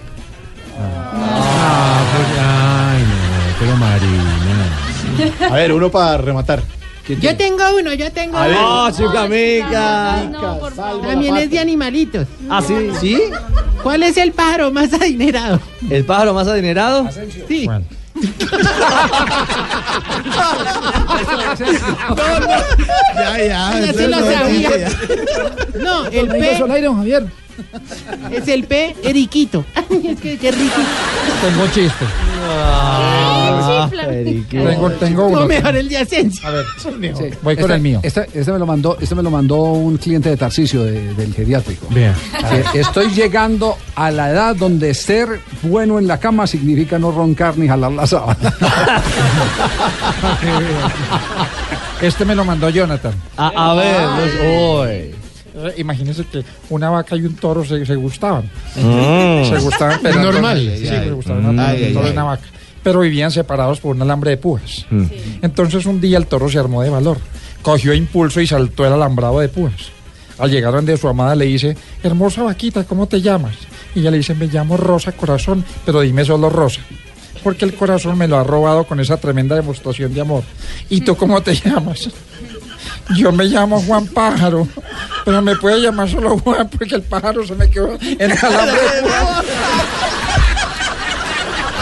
Ah, pues, ay, no, pero Marina. A ver, uno para rematar. ¿Quién Yo tiene? tengo uno, yo tengo uno. ¡Oh, chica amiga! No, por favor. También es de animalitos. ¿Ah, sí? ¿Sí? ¿Cuál es el pájaro más adinerado? ¿El pájaro más adinerado? Sí. [LAUGHS] [LAUGHS] Ya, ya. Ya se lo no, sabía. ya. No, el Amigos P al aire, don Javier. [LAUGHS] es el P Eriquito. Es que qué rico. Tengo chiste. Ah, periquito. Tengo, tengo uno. No, mejor el de Asensio. A ver, voy con Este- el mío. Este, este me lo mandó, este me lo mandó un cliente de Tarcisio de- del geriátrico. Que Estoy llegando a la edad donde ser bueno en la cama significa no roncar ni jalar la sábana. [LAUGHS] Este me lo mandó Jonathan. A, a ver, los- uy. Eh, Imagínense que una vaca y un toro se, se gustaban. Mm. Se gustaban, pero. Normal. Sí, se gustaban. Ay, un ay, toro y una vaca. Pero vivían separados por un alambre de púas. Entonces un día el toro se armó de valor. Cogió impulso y saltó el alambrado de púas. Al llegar donde su amada le dice, hermosa vaquita, ¿cómo te llamas? Y ella le dice, me llamo Rosa Corazón, pero dime solo Rosa. Porque el corazón me lo ha robado con esa tremenda demostración de amor. ¿Y tú cómo te llamas? Yo me llamo Juan Pájaro, pero me puede llamar solo Juan porque el pájaro se me quedó en el alambre.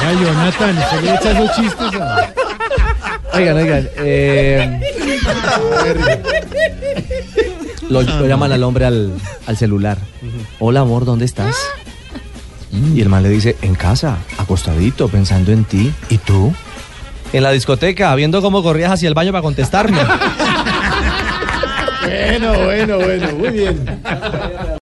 Ay, Jonathan, se le echa esos chistes a... Oigan, oigan. eh, lo, lo llaman al hombre al, al celular. Hola, amor, ¿dónde estás? Y el man le dice, en casa, acostadito, pensando en ti. ¿Y tú? En la discoteca, viendo cómo corrías hacia el baño para contestarme. Bueno, bueno, bueno, muy bien.